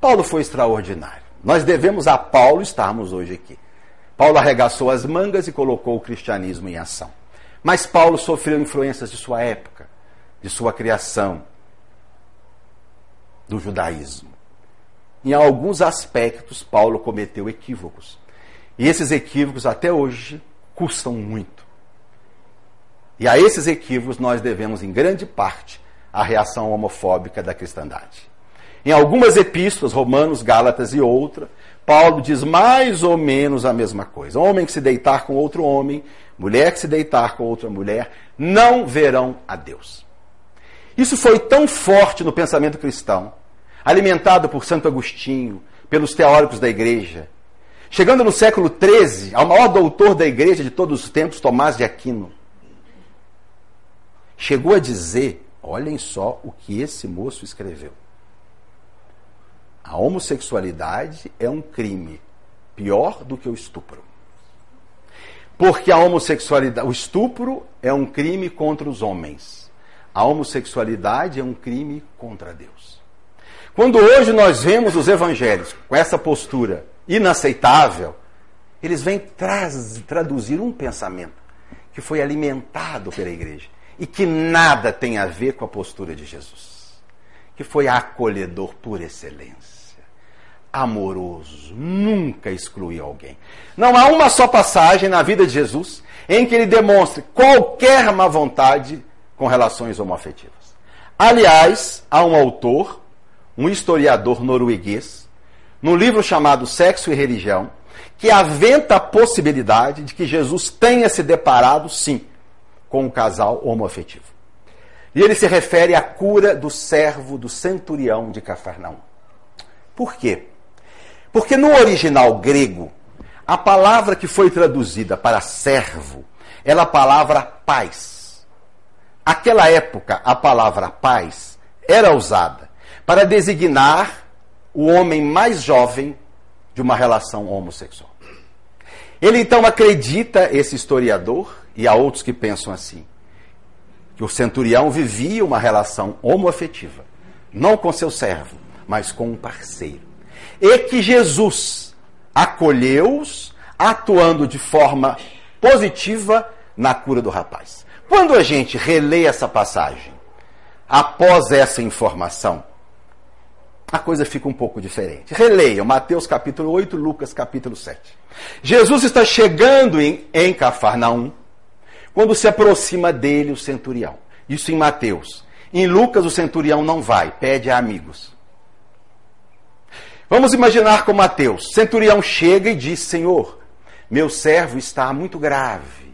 Paulo foi extraordinário. Nós devemos a Paulo estarmos hoje aqui. Paulo arregaçou as mangas e colocou o cristianismo em ação. Mas Paulo sofreu influências de sua época, de sua criação, do judaísmo. Em alguns aspectos, Paulo cometeu equívocos. E esses equívocos até hoje custam muito. E a esses equívocos nós devemos, em grande parte, a reação homofóbica da cristandade. Em algumas epístolas, Romanos, Gálatas e outra, Paulo diz mais ou menos a mesma coisa. Homem que se deitar com outro homem, mulher que se deitar com outra mulher, não verão a Deus. Isso foi tão forte no pensamento cristão, alimentado por Santo Agostinho, pelos teóricos da igreja, Chegando no século XIII, ao maior doutor da igreja de todos os tempos, Tomás de Aquino, chegou a dizer: olhem só o que esse moço escreveu. A homossexualidade é um crime pior do que o estupro. Porque a homossexualidade, o estupro é um crime contra os homens. A homossexualidade é um crime contra Deus. Quando hoje nós vemos os evangelhos com essa postura inaceitável, eles vêm traduzir um pensamento que foi alimentado pela igreja e que nada tem a ver com a postura de Jesus, que foi acolhedor por excelência, amoroso, nunca excluiu alguém. Não há uma só passagem na vida de Jesus em que ele demonstre qualquer má vontade com relações homoafetivas. Aliás, há um autor, um historiador norueguês, no livro chamado Sexo e Religião, que aventa a possibilidade de que Jesus tenha se deparado, sim, com um casal homoafetivo. E ele se refere à cura do servo do centurião de Cafarnaum. Por quê? Porque no original grego, a palavra que foi traduzida para servo era a palavra paz. Aquela época, a palavra paz era usada para designar o homem mais jovem de uma relação homossexual. Ele então acredita, esse historiador, e há outros que pensam assim, que o centurião vivia uma relação homoafetiva, não com seu servo, mas com um parceiro. E que Jesus acolheu-os, atuando de forma positiva na cura do rapaz. Quando a gente relê essa passagem, após essa informação, a coisa fica um pouco diferente. Releiam Mateus capítulo 8, Lucas capítulo 7. Jesus está chegando em, em Cafarnaum, quando se aproxima dele o centurião. Isso em Mateus. Em Lucas, o centurião não vai, pede a amigos. Vamos imaginar com Mateus. Centurião chega e diz: Senhor, meu servo está muito grave,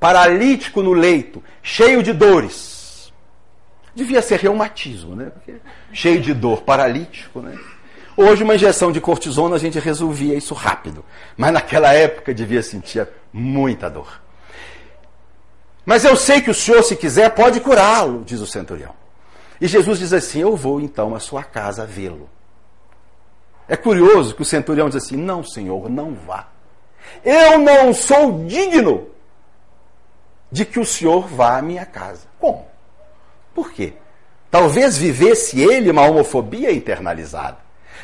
paralítico no leito, cheio de dores. Devia ser reumatismo, né? Porque cheio de dor, paralítico, né? Hoje, uma injeção de cortisona, a gente resolvia isso rápido. Mas naquela época devia sentir muita dor. Mas eu sei que o senhor, se quiser, pode curá-lo, diz o centurião. E Jesus diz assim: Eu vou então à sua casa vê-lo. É curioso que o centurião diz assim: Não, senhor, não vá. Eu não sou digno de que o senhor vá à minha casa. Como? Por quê? Talvez vivesse ele uma homofobia internalizada.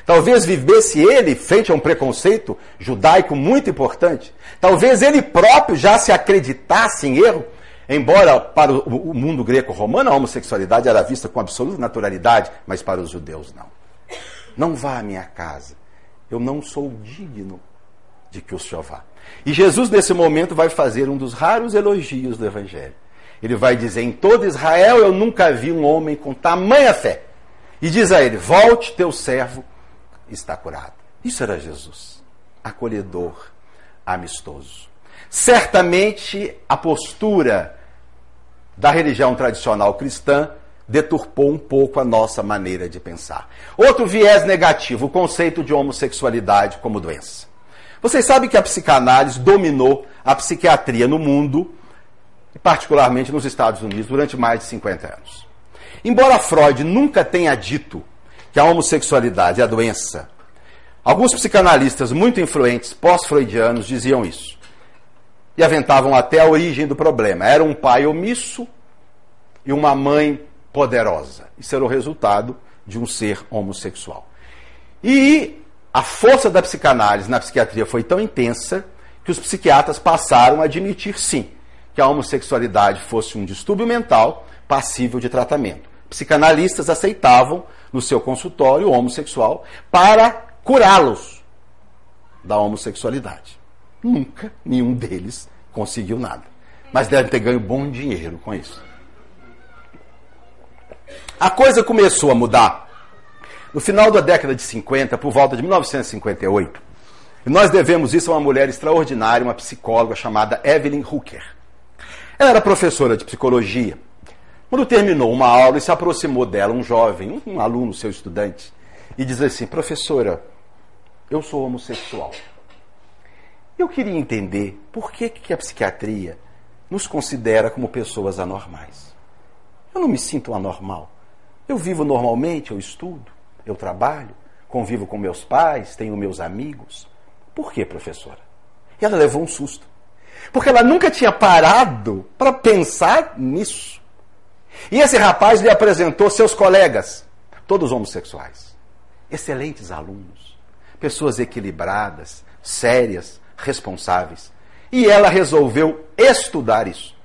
Talvez vivesse ele frente a um preconceito judaico muito importante. Talvez ele próprio já se acreditasse em erro Embora para o mundo greco-romano a homossexualidade era vista com absoluta naturalidade, mas para os judeus não. Não vá à minha casa. Eu não sou digno de que o senhor vá. E Jesus, nesse momento, vai fazer um dos raros elogios do Evangelho. Ele vai dizer: Em todo Israel eu nunca vi um homem com tamanha fé. E diz a ele: Volte, teu servo está curado. Isso era Jesus, acolhedor, amistoso. Certamente a postura da religião tradicional cristã deturpou um pouco a nossa maneira de pensar. Outro viés negativo, o conceito de homossexualidade como doença. Vocês sabem que a psicanálise dominou a psiquiatria no mundo, particularmente nos Estados Unidos, durante mais de 50 anos. Embora Freud nunca tenha dito que a homossexualidade é a doença, alguns psicanalistas muito influentes pós-freudianos diziam isso e aventavam até a origem do problema. Era um pai omisso e uma mãe poderosa. Isso era o resultado de um ser homossexual. E a força da psicanálise na psiquiatria foi tão intensa que os psiquiatras passaram a admitir sim que a homossexualidade fosse um distúrbio mental passível de tratamento. Psicanalistas aceitavam no seu consultório o homossexual para curá-los da homossexualidade. Nunca nenhum deles conseguiu nada. Mas devem ter ganho bom dinheiro com isso. A coisa começou a mudar no final da década de 50, por volta de 1958. E nós devemos isso a uma mulher extraordinária, uma psicóloga chamada Evelyn Hooker. Ela era professora de psicologia. Quando terminou uma aula e se aproximou dela um jovem, um aluno, seu estudante, e diz assim: Professora, eu sou homossexual. Eu queria entender por que, que a psiquiatria nos considera como pessoas anormais. Eu não me sinto anormal. Eu vivo normalmente, eu estudo, eu trabalho, convivo com meus pais, tenho meus amigos. Por que, professora? E ela levou um susto. Porque ela nunca tinha parado para pensar nisso. E esse rapaz lhe apresentou seus colegas, todos homossexuais. Excelentes alunos, pessoas equilibradas, sérias, responsáveis. E ela resolveu estudar isso.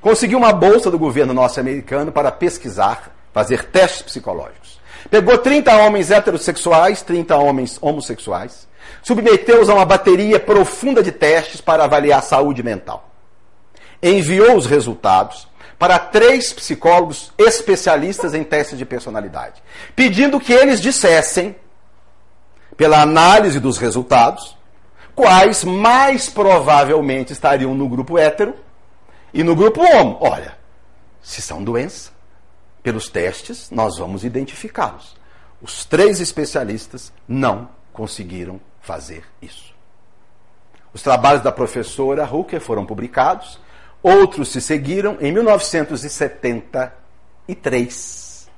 Conseguiu uma bolsa do governo norte-americano para pesquisar, fazer testes psicológicos. Pegou 30 homens heterossexuais, 30 homens homossexuais, submeteu-os a uma bateria profunda de testes para avaliar a saúde mental. Enviou os resultados para três psicólogos especialistas em testes de personalidade, pedindo que eles dissessem, pela análise dos resultados, quais mais provavelmente estariam no grupo hétero e no grupo homo. Olha, se são doença, pelos testes, nós vamos identificá-los. Os três especialistas não conseguiram fazer isso. Os trabalhos da professora Hooker foram publicados, outros se seguiram em 1973.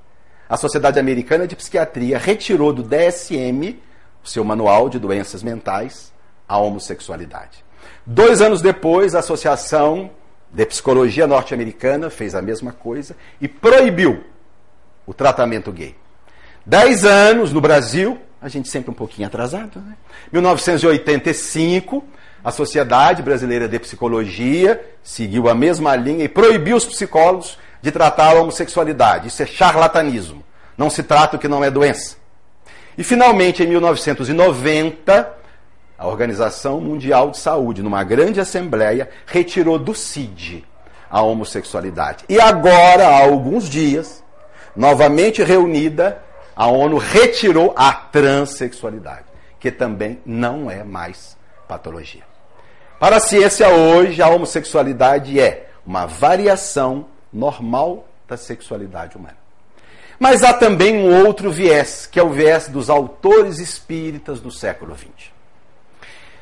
A Sociedade Americana de Psiquiatria retirou do DSM, o seu manual de doenças mentais, a homossexualidade. Dois anos depois, a Associação de Psicologia Norte-Americana fez a mesma coisa e proibiu o tratamento gay. Dez anos no Brasil, a gente sempre um pouquinho atrasado, né? 1985, a Sociedade Brasileira de Psicologia seguiu a mesma linha e proibiu os psicólogos de tratar a homossexualidade. Isso é charlatanismo. Não se trata o que não é doença. E finalmente, em 1990, a Organização Mundial de Saúde, numa grande assembleia, retirou do CID a homossexualidade. E agora, há alguns dias, novamente reunida, a ONU retirou a transexualidade, que também não é mais patologia. Para a ciência hoje, a homossexualidade é uma variação normal da sexualidade humana. Mas há também um outro viés, que é o viés dos autores espíritas do século XX.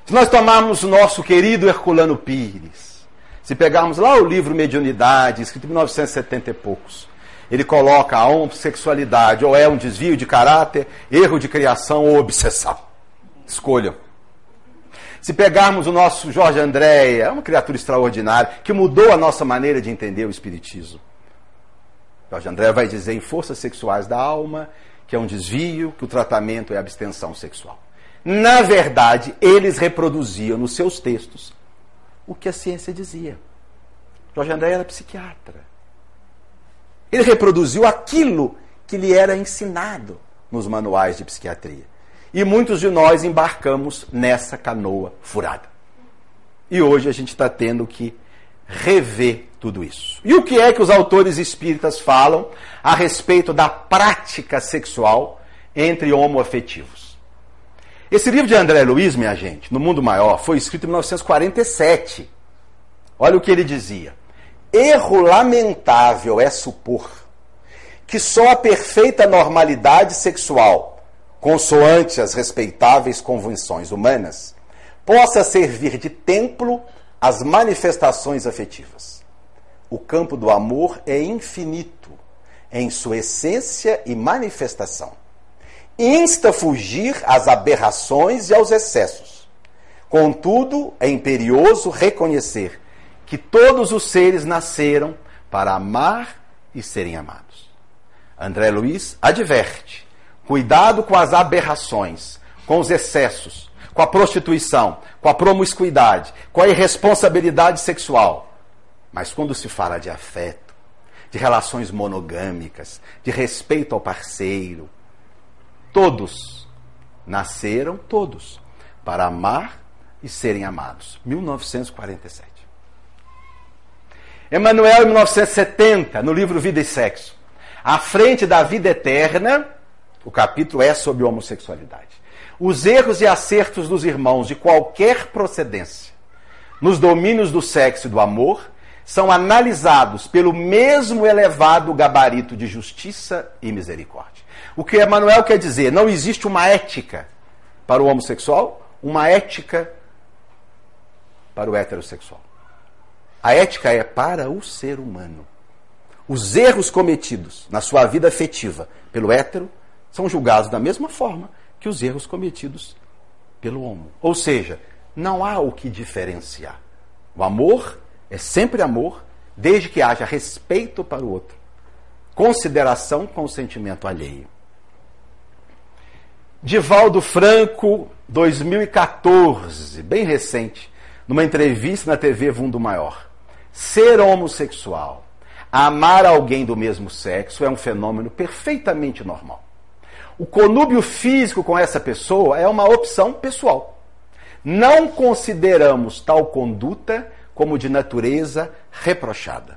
Se nós tomarmos o nosso querido Herculano Pires, se pegarmos lá o livro Mediunidade, escrito em 1970 e poucos, ele coloca a homossexualidade ou é um desvio de caráter, erro de criação ou obsessão. Escolham. Se pegarmos o nosso Jorge Andréia, é uma criatura extraordinária, que mudou a nossa maneira de entender o Espiritismo. Jorge André vai dizer em Forças Sexuais da Alma que é um desvio, que o tratamento é abstenção sexual. Na verdade, eles reproduziam nos seus textos o que a ciência dizia. Jorge André era psiquiatra. Ele reproduziu aquilo que lhe era ensinado nos manuais de psiquiatria. E muitos de nós embarcamos nessa canoa furada. E hoje a gente está tendo que rever tudo isso. E o que é que os autores espíritas falam a respeito da prática sexual entre homoafetivos? Esse livro de André Luiz, minha gente, No Mundo Maior, foi escrito em 1947. Olha o que ele dizia. Erro lamentável é supor que só a perfeita normalidade sexual, consoante as respeitáveis convenções humanas, possa servir de templo às manifestações afetivas. O campo do amor é infinito em sua essência e manifestação insta a fugir às aberrações e aos excessos. Contudo, é imperioso reconhecer que todos os seres nasceram para amar e serem amados. André Luiz adverte: cuidado com as aberrações, com os excessos, com a prostituição, com a promiscuidade, com a irresponsabilidade sexual. Mas quando se fala de afeto, de relações monogâmicas, de respeito ao parceiro, Todos nasceram, todos, para amar e serem amados. 1947. Emmanuel, em 1970, no livro Vida e Sexo. À frente da vida eterna, o capítulo é sobre homossexualidade. Os erros e acertos dos irmãos de qualquer procedência nos domínios do sexo e do amor são analisados pelo mesmo elevado gabarito de justiça e misericórdia. O que Emmanuel quer dizer? Não existe uma ética para o homossexual, uma ética para o heterossexual. A ética é para o ser humano. Os erros cometidos na sua vida afetiva pelo hétero são julgados da mesma forma que os erros cometidos pelo homo. Ou seja, não há o que diferenciar. O amor é sempre amor, desde que haja respeito para o outro, consideração com o sentimento alheio. Divaldo Franco, 2014, bem recente, numa entrevista na TV Vundo Maior. Ser homossexual, amar alguém do mesmo sexo é um fenômeno perfeitamente normal. O conúbio físico com essa pessoa é uma opção pessoal. Não consideramos tal conduta como de natureza reprochada.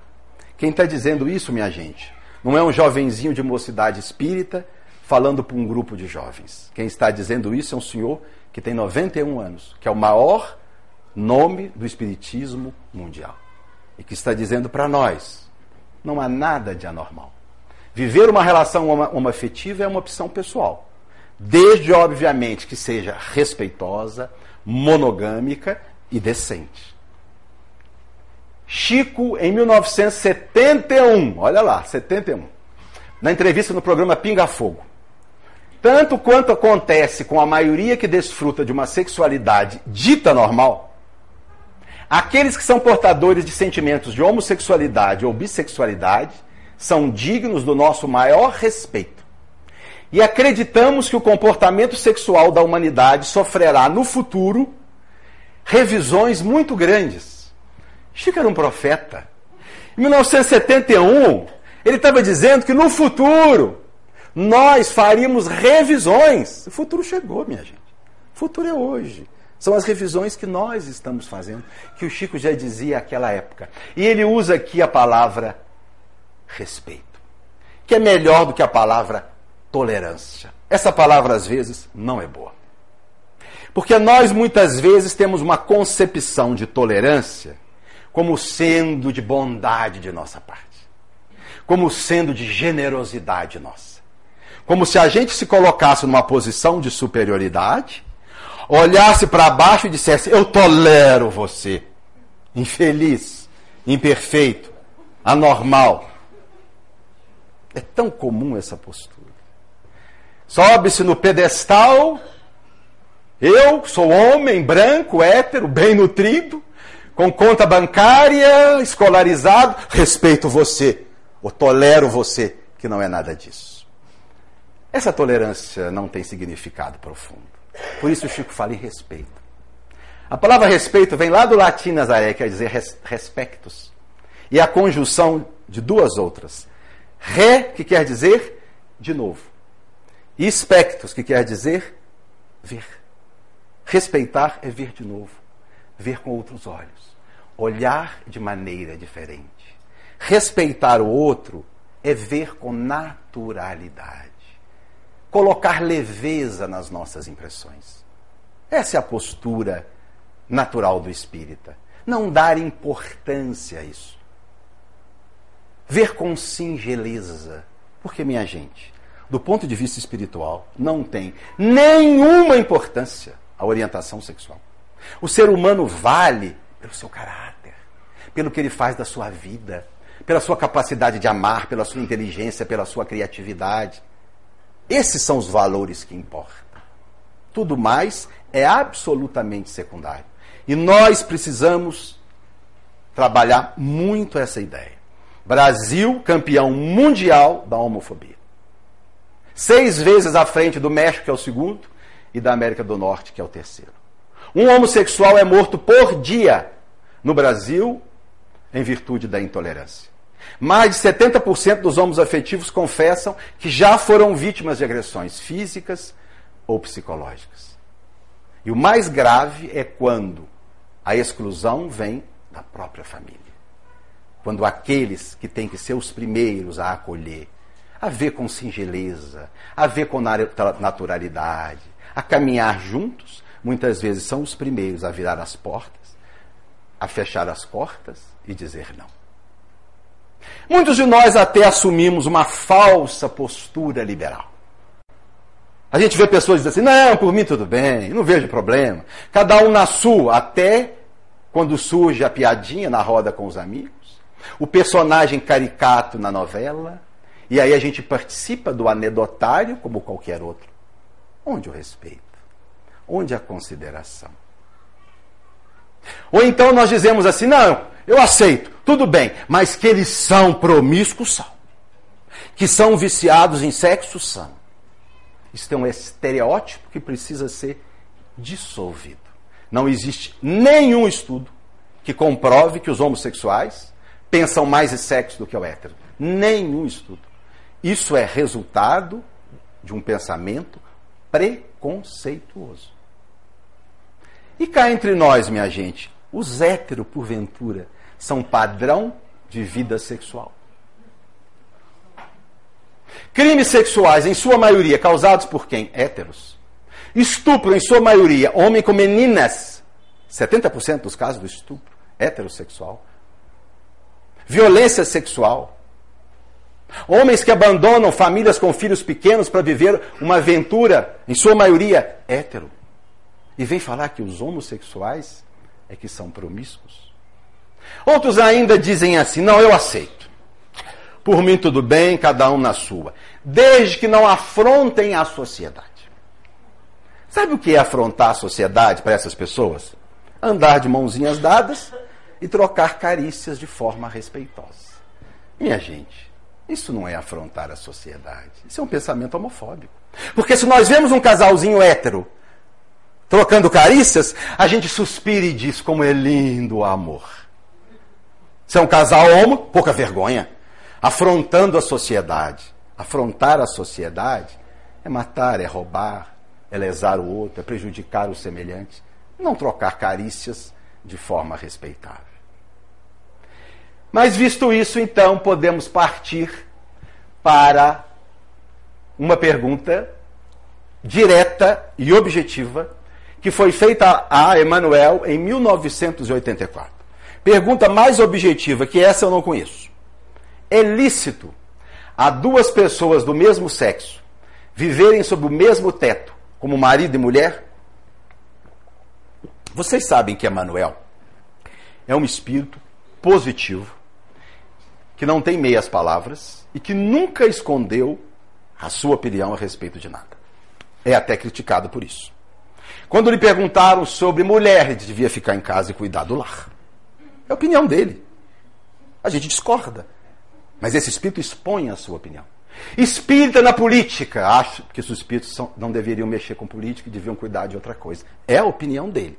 Quem está dizendo isso, minha gente, não é um jovenzinho de mocidade espírita falando para um grupo de jovens. Quem está dizendo isso é um senhor que tem 91 anos, que é o maior nome do espiritismo mundial. E que está dizendo para nós: não há nada de anormal. Viver uma relação homoafetiva é uma opção pessoal. Desde, obviamente, que seja respeitosa, monogâmica e decente. Chico, em 1971, olha lá, 71, na entrevista no programa Pinga Fogo, tanto quanto acontece com a maioria que desfruta de uma sexualidade dita normal, aqueles que são portadores de sentimentos de homossexualidade ou bissexualidade são dignos do nosso maior respeito. E acreditamos que o comportamento sexual da humanidade sofrerá no futuro revisões muito grandes. Chico era um profeta. Em 1971, ele estava dizendo que no futuro nós faríamos revisões. O futuro chegou, minha gente. O futuro é hoje. São as revisões que nós estamos fazendo, que o Chico já dizia naquela época. E ele usa aqui a palavra respeito, que é melhor do que a palavra tolerância. Essa palavra, às vezes, não é boa. Porque nós, muitas vezes, temos uma concepção de tolerância como sendo de bondade de nossa parte, como sendo de generosidade nossa. Como se a gente se colocasse numa posição de superioridade, olhasse para baixo e dissesse: Eu tolero você, infeliz, imperfeito, anormal. É tão comum essa postura. Sobe-se no pedestal, eu sou homem branco, hétero, bem nutrido, com conta bancária, escolarizado, respeito você, ou tolero você, que não é nada disso. Essa tolerância não tem significado profundo. Por isso Chico fala em respeito. A palavra respeito vem lá do latim Nazaré, quer dizer res, respectus. E a conjunção de duas outras. Re, que quer dizer de novo. E spectus, que quer dizer ver. Respeitar é ver de novo. Ver com outros olhos. Olhar de maneira diferente. Respeitar o outro é ver com naturalidade colocar leveza nas nossas impressões. Essa é a postura natural do espírita. Não dar importância a isso. Ver com singeleza. Porque, minha gente, do ponto de vista espiritual, não tem nenhuma importância a orientação sexual. O ser humano vale pelo seu caráter, pelo que ele faz da sua vida, pela sua capacidade de amar, pela sua inteligência, pela sua criatividade. Esses são os valores que importam. Tudo mais é absolutamente secundário. E nós precisamos trabalhar muito essa ideia. Brasil, campeão mundial da homofobia. Seis vezes à frente do México, que é o segundo, e da América do Norte, que é o terceiro. Um homossexual é morto por dia no Brasil em virtude da intolerância. Mais de 70% dos homens afetivos confessam que já foram vítimas de agressões físicas ou psicológicas. E o mais grave é quando a exclusão vem da própria família. Quando aqueles que têm que ser os primeiros a acolher, a ver com singeleza, a ver com naturalidade, a caminhar juntos, muitas vezes são os primeiros a virar as portas, a fechar as portas e dizer não. Muitos de nós até assumimos uma falsa postura liberal. A gente vê pessoas dizendo assim: não, por mim tudo bem, não vejo problema. Cada um na sua, até quando surge a piadinha na roda com os amigos, o personagem caricato na novela, e aí a gente participa do anedotário como qualquer outro. Onde o respeito? Onde a consideração? Ou então nós dizemos assim: não, eu aceito, tudo bem, mas que eles são promíscuos, são. Que são viciados em sexo, são. Isso é um estereótipo que precisa ser dissolvido. Não existe nenhum estudo que comprove que os homossexuais pensam mais em sexo do que o hétero. Nenhum estudo. Isso é resultado de um pensamento preconceituoso. E cá entre nós, minha gente, os héteros, porventura, são padrão de vida sexual. Crimes sexuais, em sua maioria, causados por quem? Héteros. Estupro, em sua maioria, homem com meninas. 70% dos casos do estupro, heterossexual. Violência sexual. Homens que abandonam famílias com filhos pequenos para viver uma aventura, em sua maioria, hétero. E vem falar que os homossexuais é que são promíscuos. Outros ainda dizem assim: não, eu aceito. Por mim tudo bem, cada um na sua. Desde que não afrontem a sociedade. Sabe o que é afrontar a sociedade para essas pessoas? Andar de mãozinhas dadas e trocar carícias de forma respeitosa. Minha gente, isso não é afrontar a sociedade. Isso é um pensamento homofóbico. Porque se nós vemos um casalzinho hétero trocando carícias, a gente suspira e diz como é lindo o amor. Se é um casal homo, pouca vergonha. Afrontando a sociedade. Afrontar a sociedade é matar, é roubar, é lesar o outro, é prejudicar o semelhante. Não trocar carícias de forma respeitável. Mas visto isso, então, podemos partir para uma pergunta direta e objetiva que foi feita a Emmanuel em 1984. Pergunta mais objetiva, que essa eu não conheço. É lícito a duas pessoas do mesmo sexo viverem sob o mesmo teto, como marido e mulher? Vocês sabem que Emmanuel é um espírito positivo, que não tem meias palavras e que nunca escondeu a sua opinião a respeito de nada. É até criticado por isso. Quando lhe perguntaram sobre mulher, ele devia ficar em casa e cuidar do lar. É a opinião dele. A gente discorda. Mas esse espírito expõe a sua opinião. Espírita na política. Acho que os espíritos são, não deveriam mexer com política e deviam cuidar de outra coisa. É a opinião dele.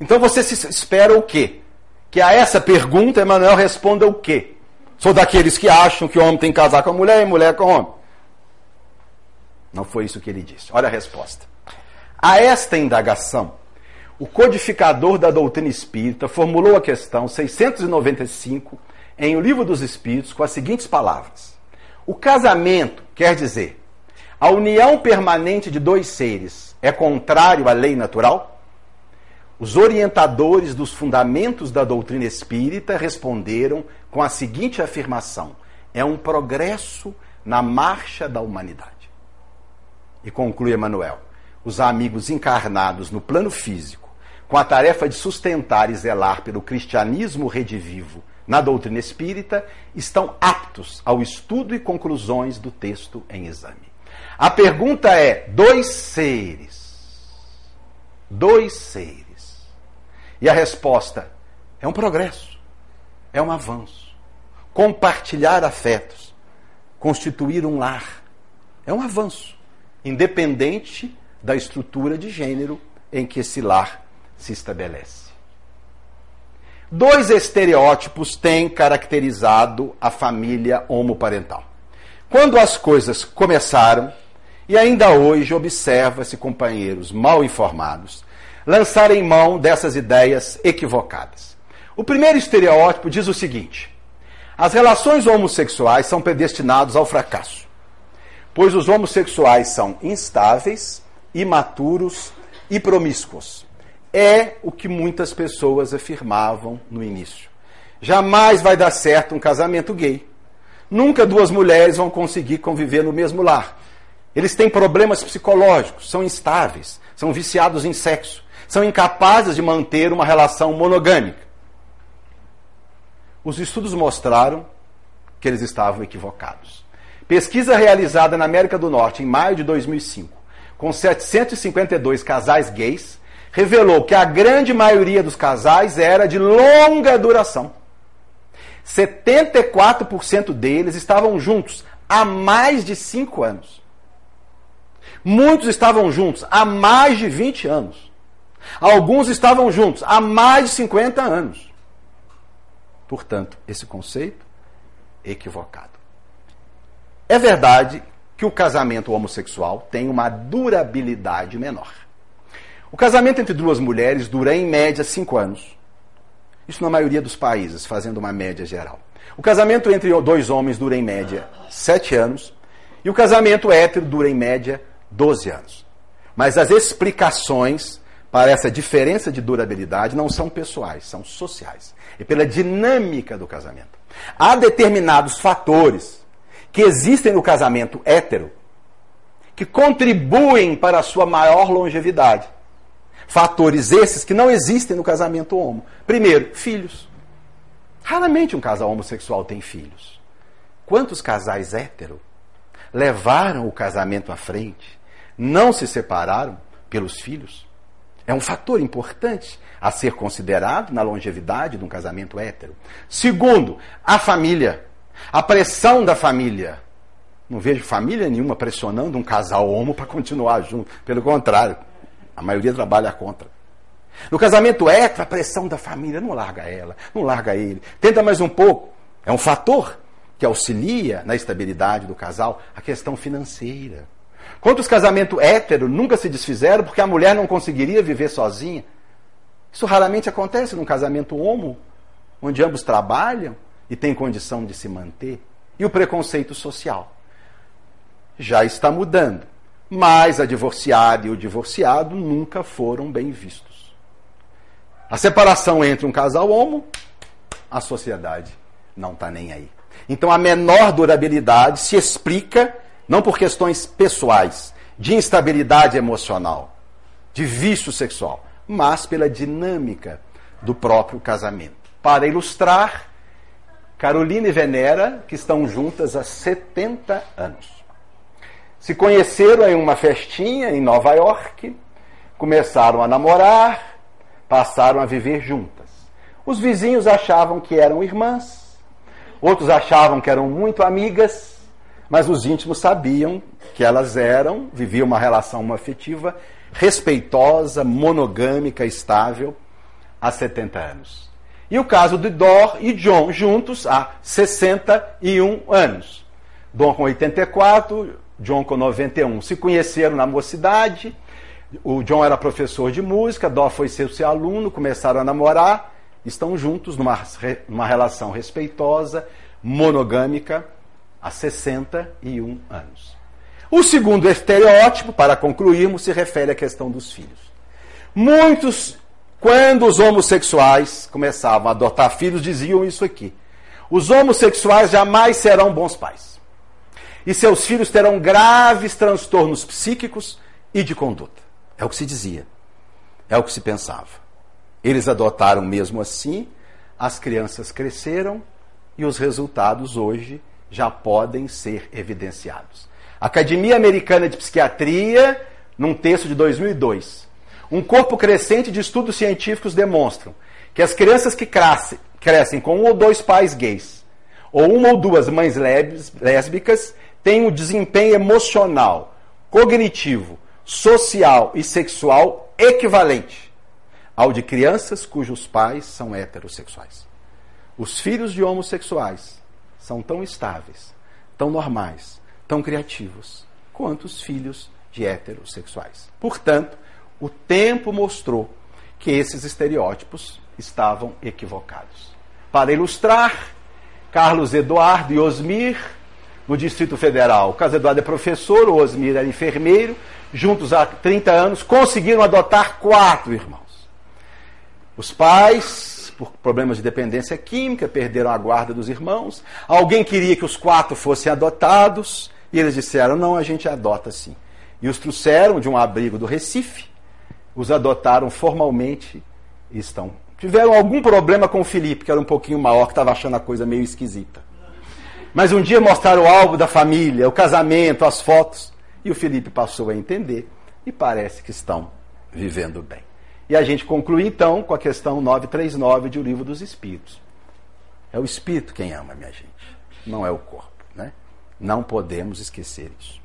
Então você se espera o quê? Que a essa pergunta Emmanuel responda o quê? Sou daqueles que acham que o homem tem que casar com a mulher e mulher com o homem. Não foi isso que ele disse. Olha a resposta. A esta indagação, o codificador da doutrina espírita formulou a questão 695 em O Livro dos Espíritos com as seguintes palavras: O casamento, quer dizer, a união permanente de dois seres, é contrário à lei natural? Os orientadores dos fundamentos da doutrina espírita responderam com a seguinte afirmação: é um progresso na marcha da humanidade. E conclui Emmanuel os amigos encarnados no plano físico, com a tarefa de sustentar e zelar pelo cristianismo redivivo na doutrina espírita, estão aptos ao estudo e conclusões do texto em exame. A pergunta é: dois seres. Dois seres. E a resposta é um progresso, é um avanço. Compartilhar afetos, constituir um lar, é um avanço, independente da estrutura de gênero em que esse lar se estabelece. Dois estereótipos têm caracterizado a família homoparental. Quando as coisas começaram, e ainda hoje observa-se companheiros mal informados lançarem mão dessas ideias equivocadas. O primeiro estereótipo diz o seguinte: as relações homossexuais são predestinados ao fracasso, pois os homossexuais são instáveis, imaturos e promíscuos. É o que muitas pessoas afirmavam no início. Jamais vai dar certo um casamento gay. Nunca duas mulheres vão conseguir conviver no mesmo lar. Eles têm problemas psicológicos, são instáveis, são viciados em sexo, são incapazes de manter uma relação monogâmica. Os estudos mostraram que eles estavam equivocados. Pesquisa realizada na América do Norte em maio de 2005 com 752 casais gays, revelou que a grande maioria dos casais era de longa duração. 74% deles estavam juntos há mais de 5 anos. Muitos estavam juntos há mais de 20 anos. Alguns estavam juntos há mais de 50 anos. Portanto, esse conceito é equivocado. É verdade que o casamento homossexual tem uma durabilidade menor. O casamento entre duas mulheres dura em média cinco anos. Isso na maioria dos países, fazendo uma média geral. O casamento entre dois homens dura em média sete anos. E o casamento hétero dura em média 12 anos. Mas as explicações para essa diferença de durabilidade não são pessoais, são sociais. É pela dinâmica do casamento. Há determinados fatores que existem no casamento hétero que contribuem para a sua maior longevidade. Fatores esses que não existem no casamento homo. Primeiro, filhos. Raramente um casal homossexual tem filhos. Quantos casais hétero levaram o casamento à frente, não se separaram pelos filhos? É um fator importante a ser considerado na longevidade de um casamento hétero. Segundo, a família. A pressão da família. Não vejo família nenhuma pressionando um casal homo para continuar junto. Pelo contrário, a maioria trabalha contra. No casamento hétero, a pressão da família não larga ela, não larga ele. Tenta mais um pouco. É um fator que auxilia na estabilidade do casal a questão financeira. Quantos casamentos hétero nunca se desfizeram porque a mulher não conseguiria viver sozinha? Isso raramente acontece num casamento homo, onde ambos trabalham e têm condição de se manter. E o preconceito social já está mudando. Mas a divorciada e o divorciado nunca foram bem vistos. A separação entre um casal homo, a sociedade não está nem aí. Então a menor durabilidade se explica não por questões pessoais, de instabilidade emocional, de vício sexual, mas pela dinâmica do próprio casamento. Para ilustrar, Carolina e Venera, que estão juntas há 70 anos. Se conheceram em uma festinha em Nova York, começaram a namorar, passaram a viver juntas. Os vizinhos achavam que eram irmãs, outros achavam que eram muito amigas, mas os íntimos sabiam que elas eram, viviam uma relação afetiva respeitosa, monogâmica, estável há 70 anos. E o caso de Dor e John juntos há 61 anos. Dom com 84, John com 91. Se conheceram na mocidade. O John era professor de música, Dó foi seu, seu aluno, começaram a namorar, estão juntos numa, numa relação respeitosa, monogâmica, há 61 anos. O segundo estereótipo, para concluirmos, se refere à questão dos filhos. Muitos, quando os homossexuais começavam a adotar filhos, diziam isso aqui: os homossexuais jamais serão bons pais e seus filhos terão graves transtornos psíquicos e de conduta. É o que se dizia, é o que se pensava. Eles adotaram mesmo assim, as crianças cresceram e os resultados hoje já podem ser evidenciados. Academia Americana de Psiquiatria, num texto de 2002, um corpo crescente de estudos científicos demonstram que as crianças que crescem, crescem com um ou dois pais gays, ou uma ou duas mães lésbicas, tem o desempenho emocional, cognitivo, social e sexual equivalente ao de crianças cujos pais são heterossexuais. Os filhos de homossexuais são tão estáveis, tão normais, tão criativos quanto os filhos de heterossexuais. Portanto, o tempo mostrou que esses estereótipos estavam equivocados. Para ilustrar, Carlos Eduardo e Osmir no Distrito Federal. O Carlos Eduardo é professor, o Osmir era enfermeiro, juntos há 30 anos, conseguiram adotar quatro irmãos. Os pais, por problemas de dependência química, perderam a guarda dos irmãos. Alguém queria que os quatro fossem adotados, e eles disseram: não, a gente adota sim. E os trouxeram de um abrigo do Recife, os adotaram formalmente e estão. Tiveram algum problema com o Felipe, que era um pouquinho maior, que estava achando a coisa meio esquisita. Mas um dia mostraram o álbum da família, o casamento, as fotos, e o Felipe passou a entender e parece que estão vivendo bem. E a gente conclui então com a questão 939 de O Livro dos Espíritos. É o espírito quem ama, minha gente, não é o corpo, né? Não podemos esquecer isso.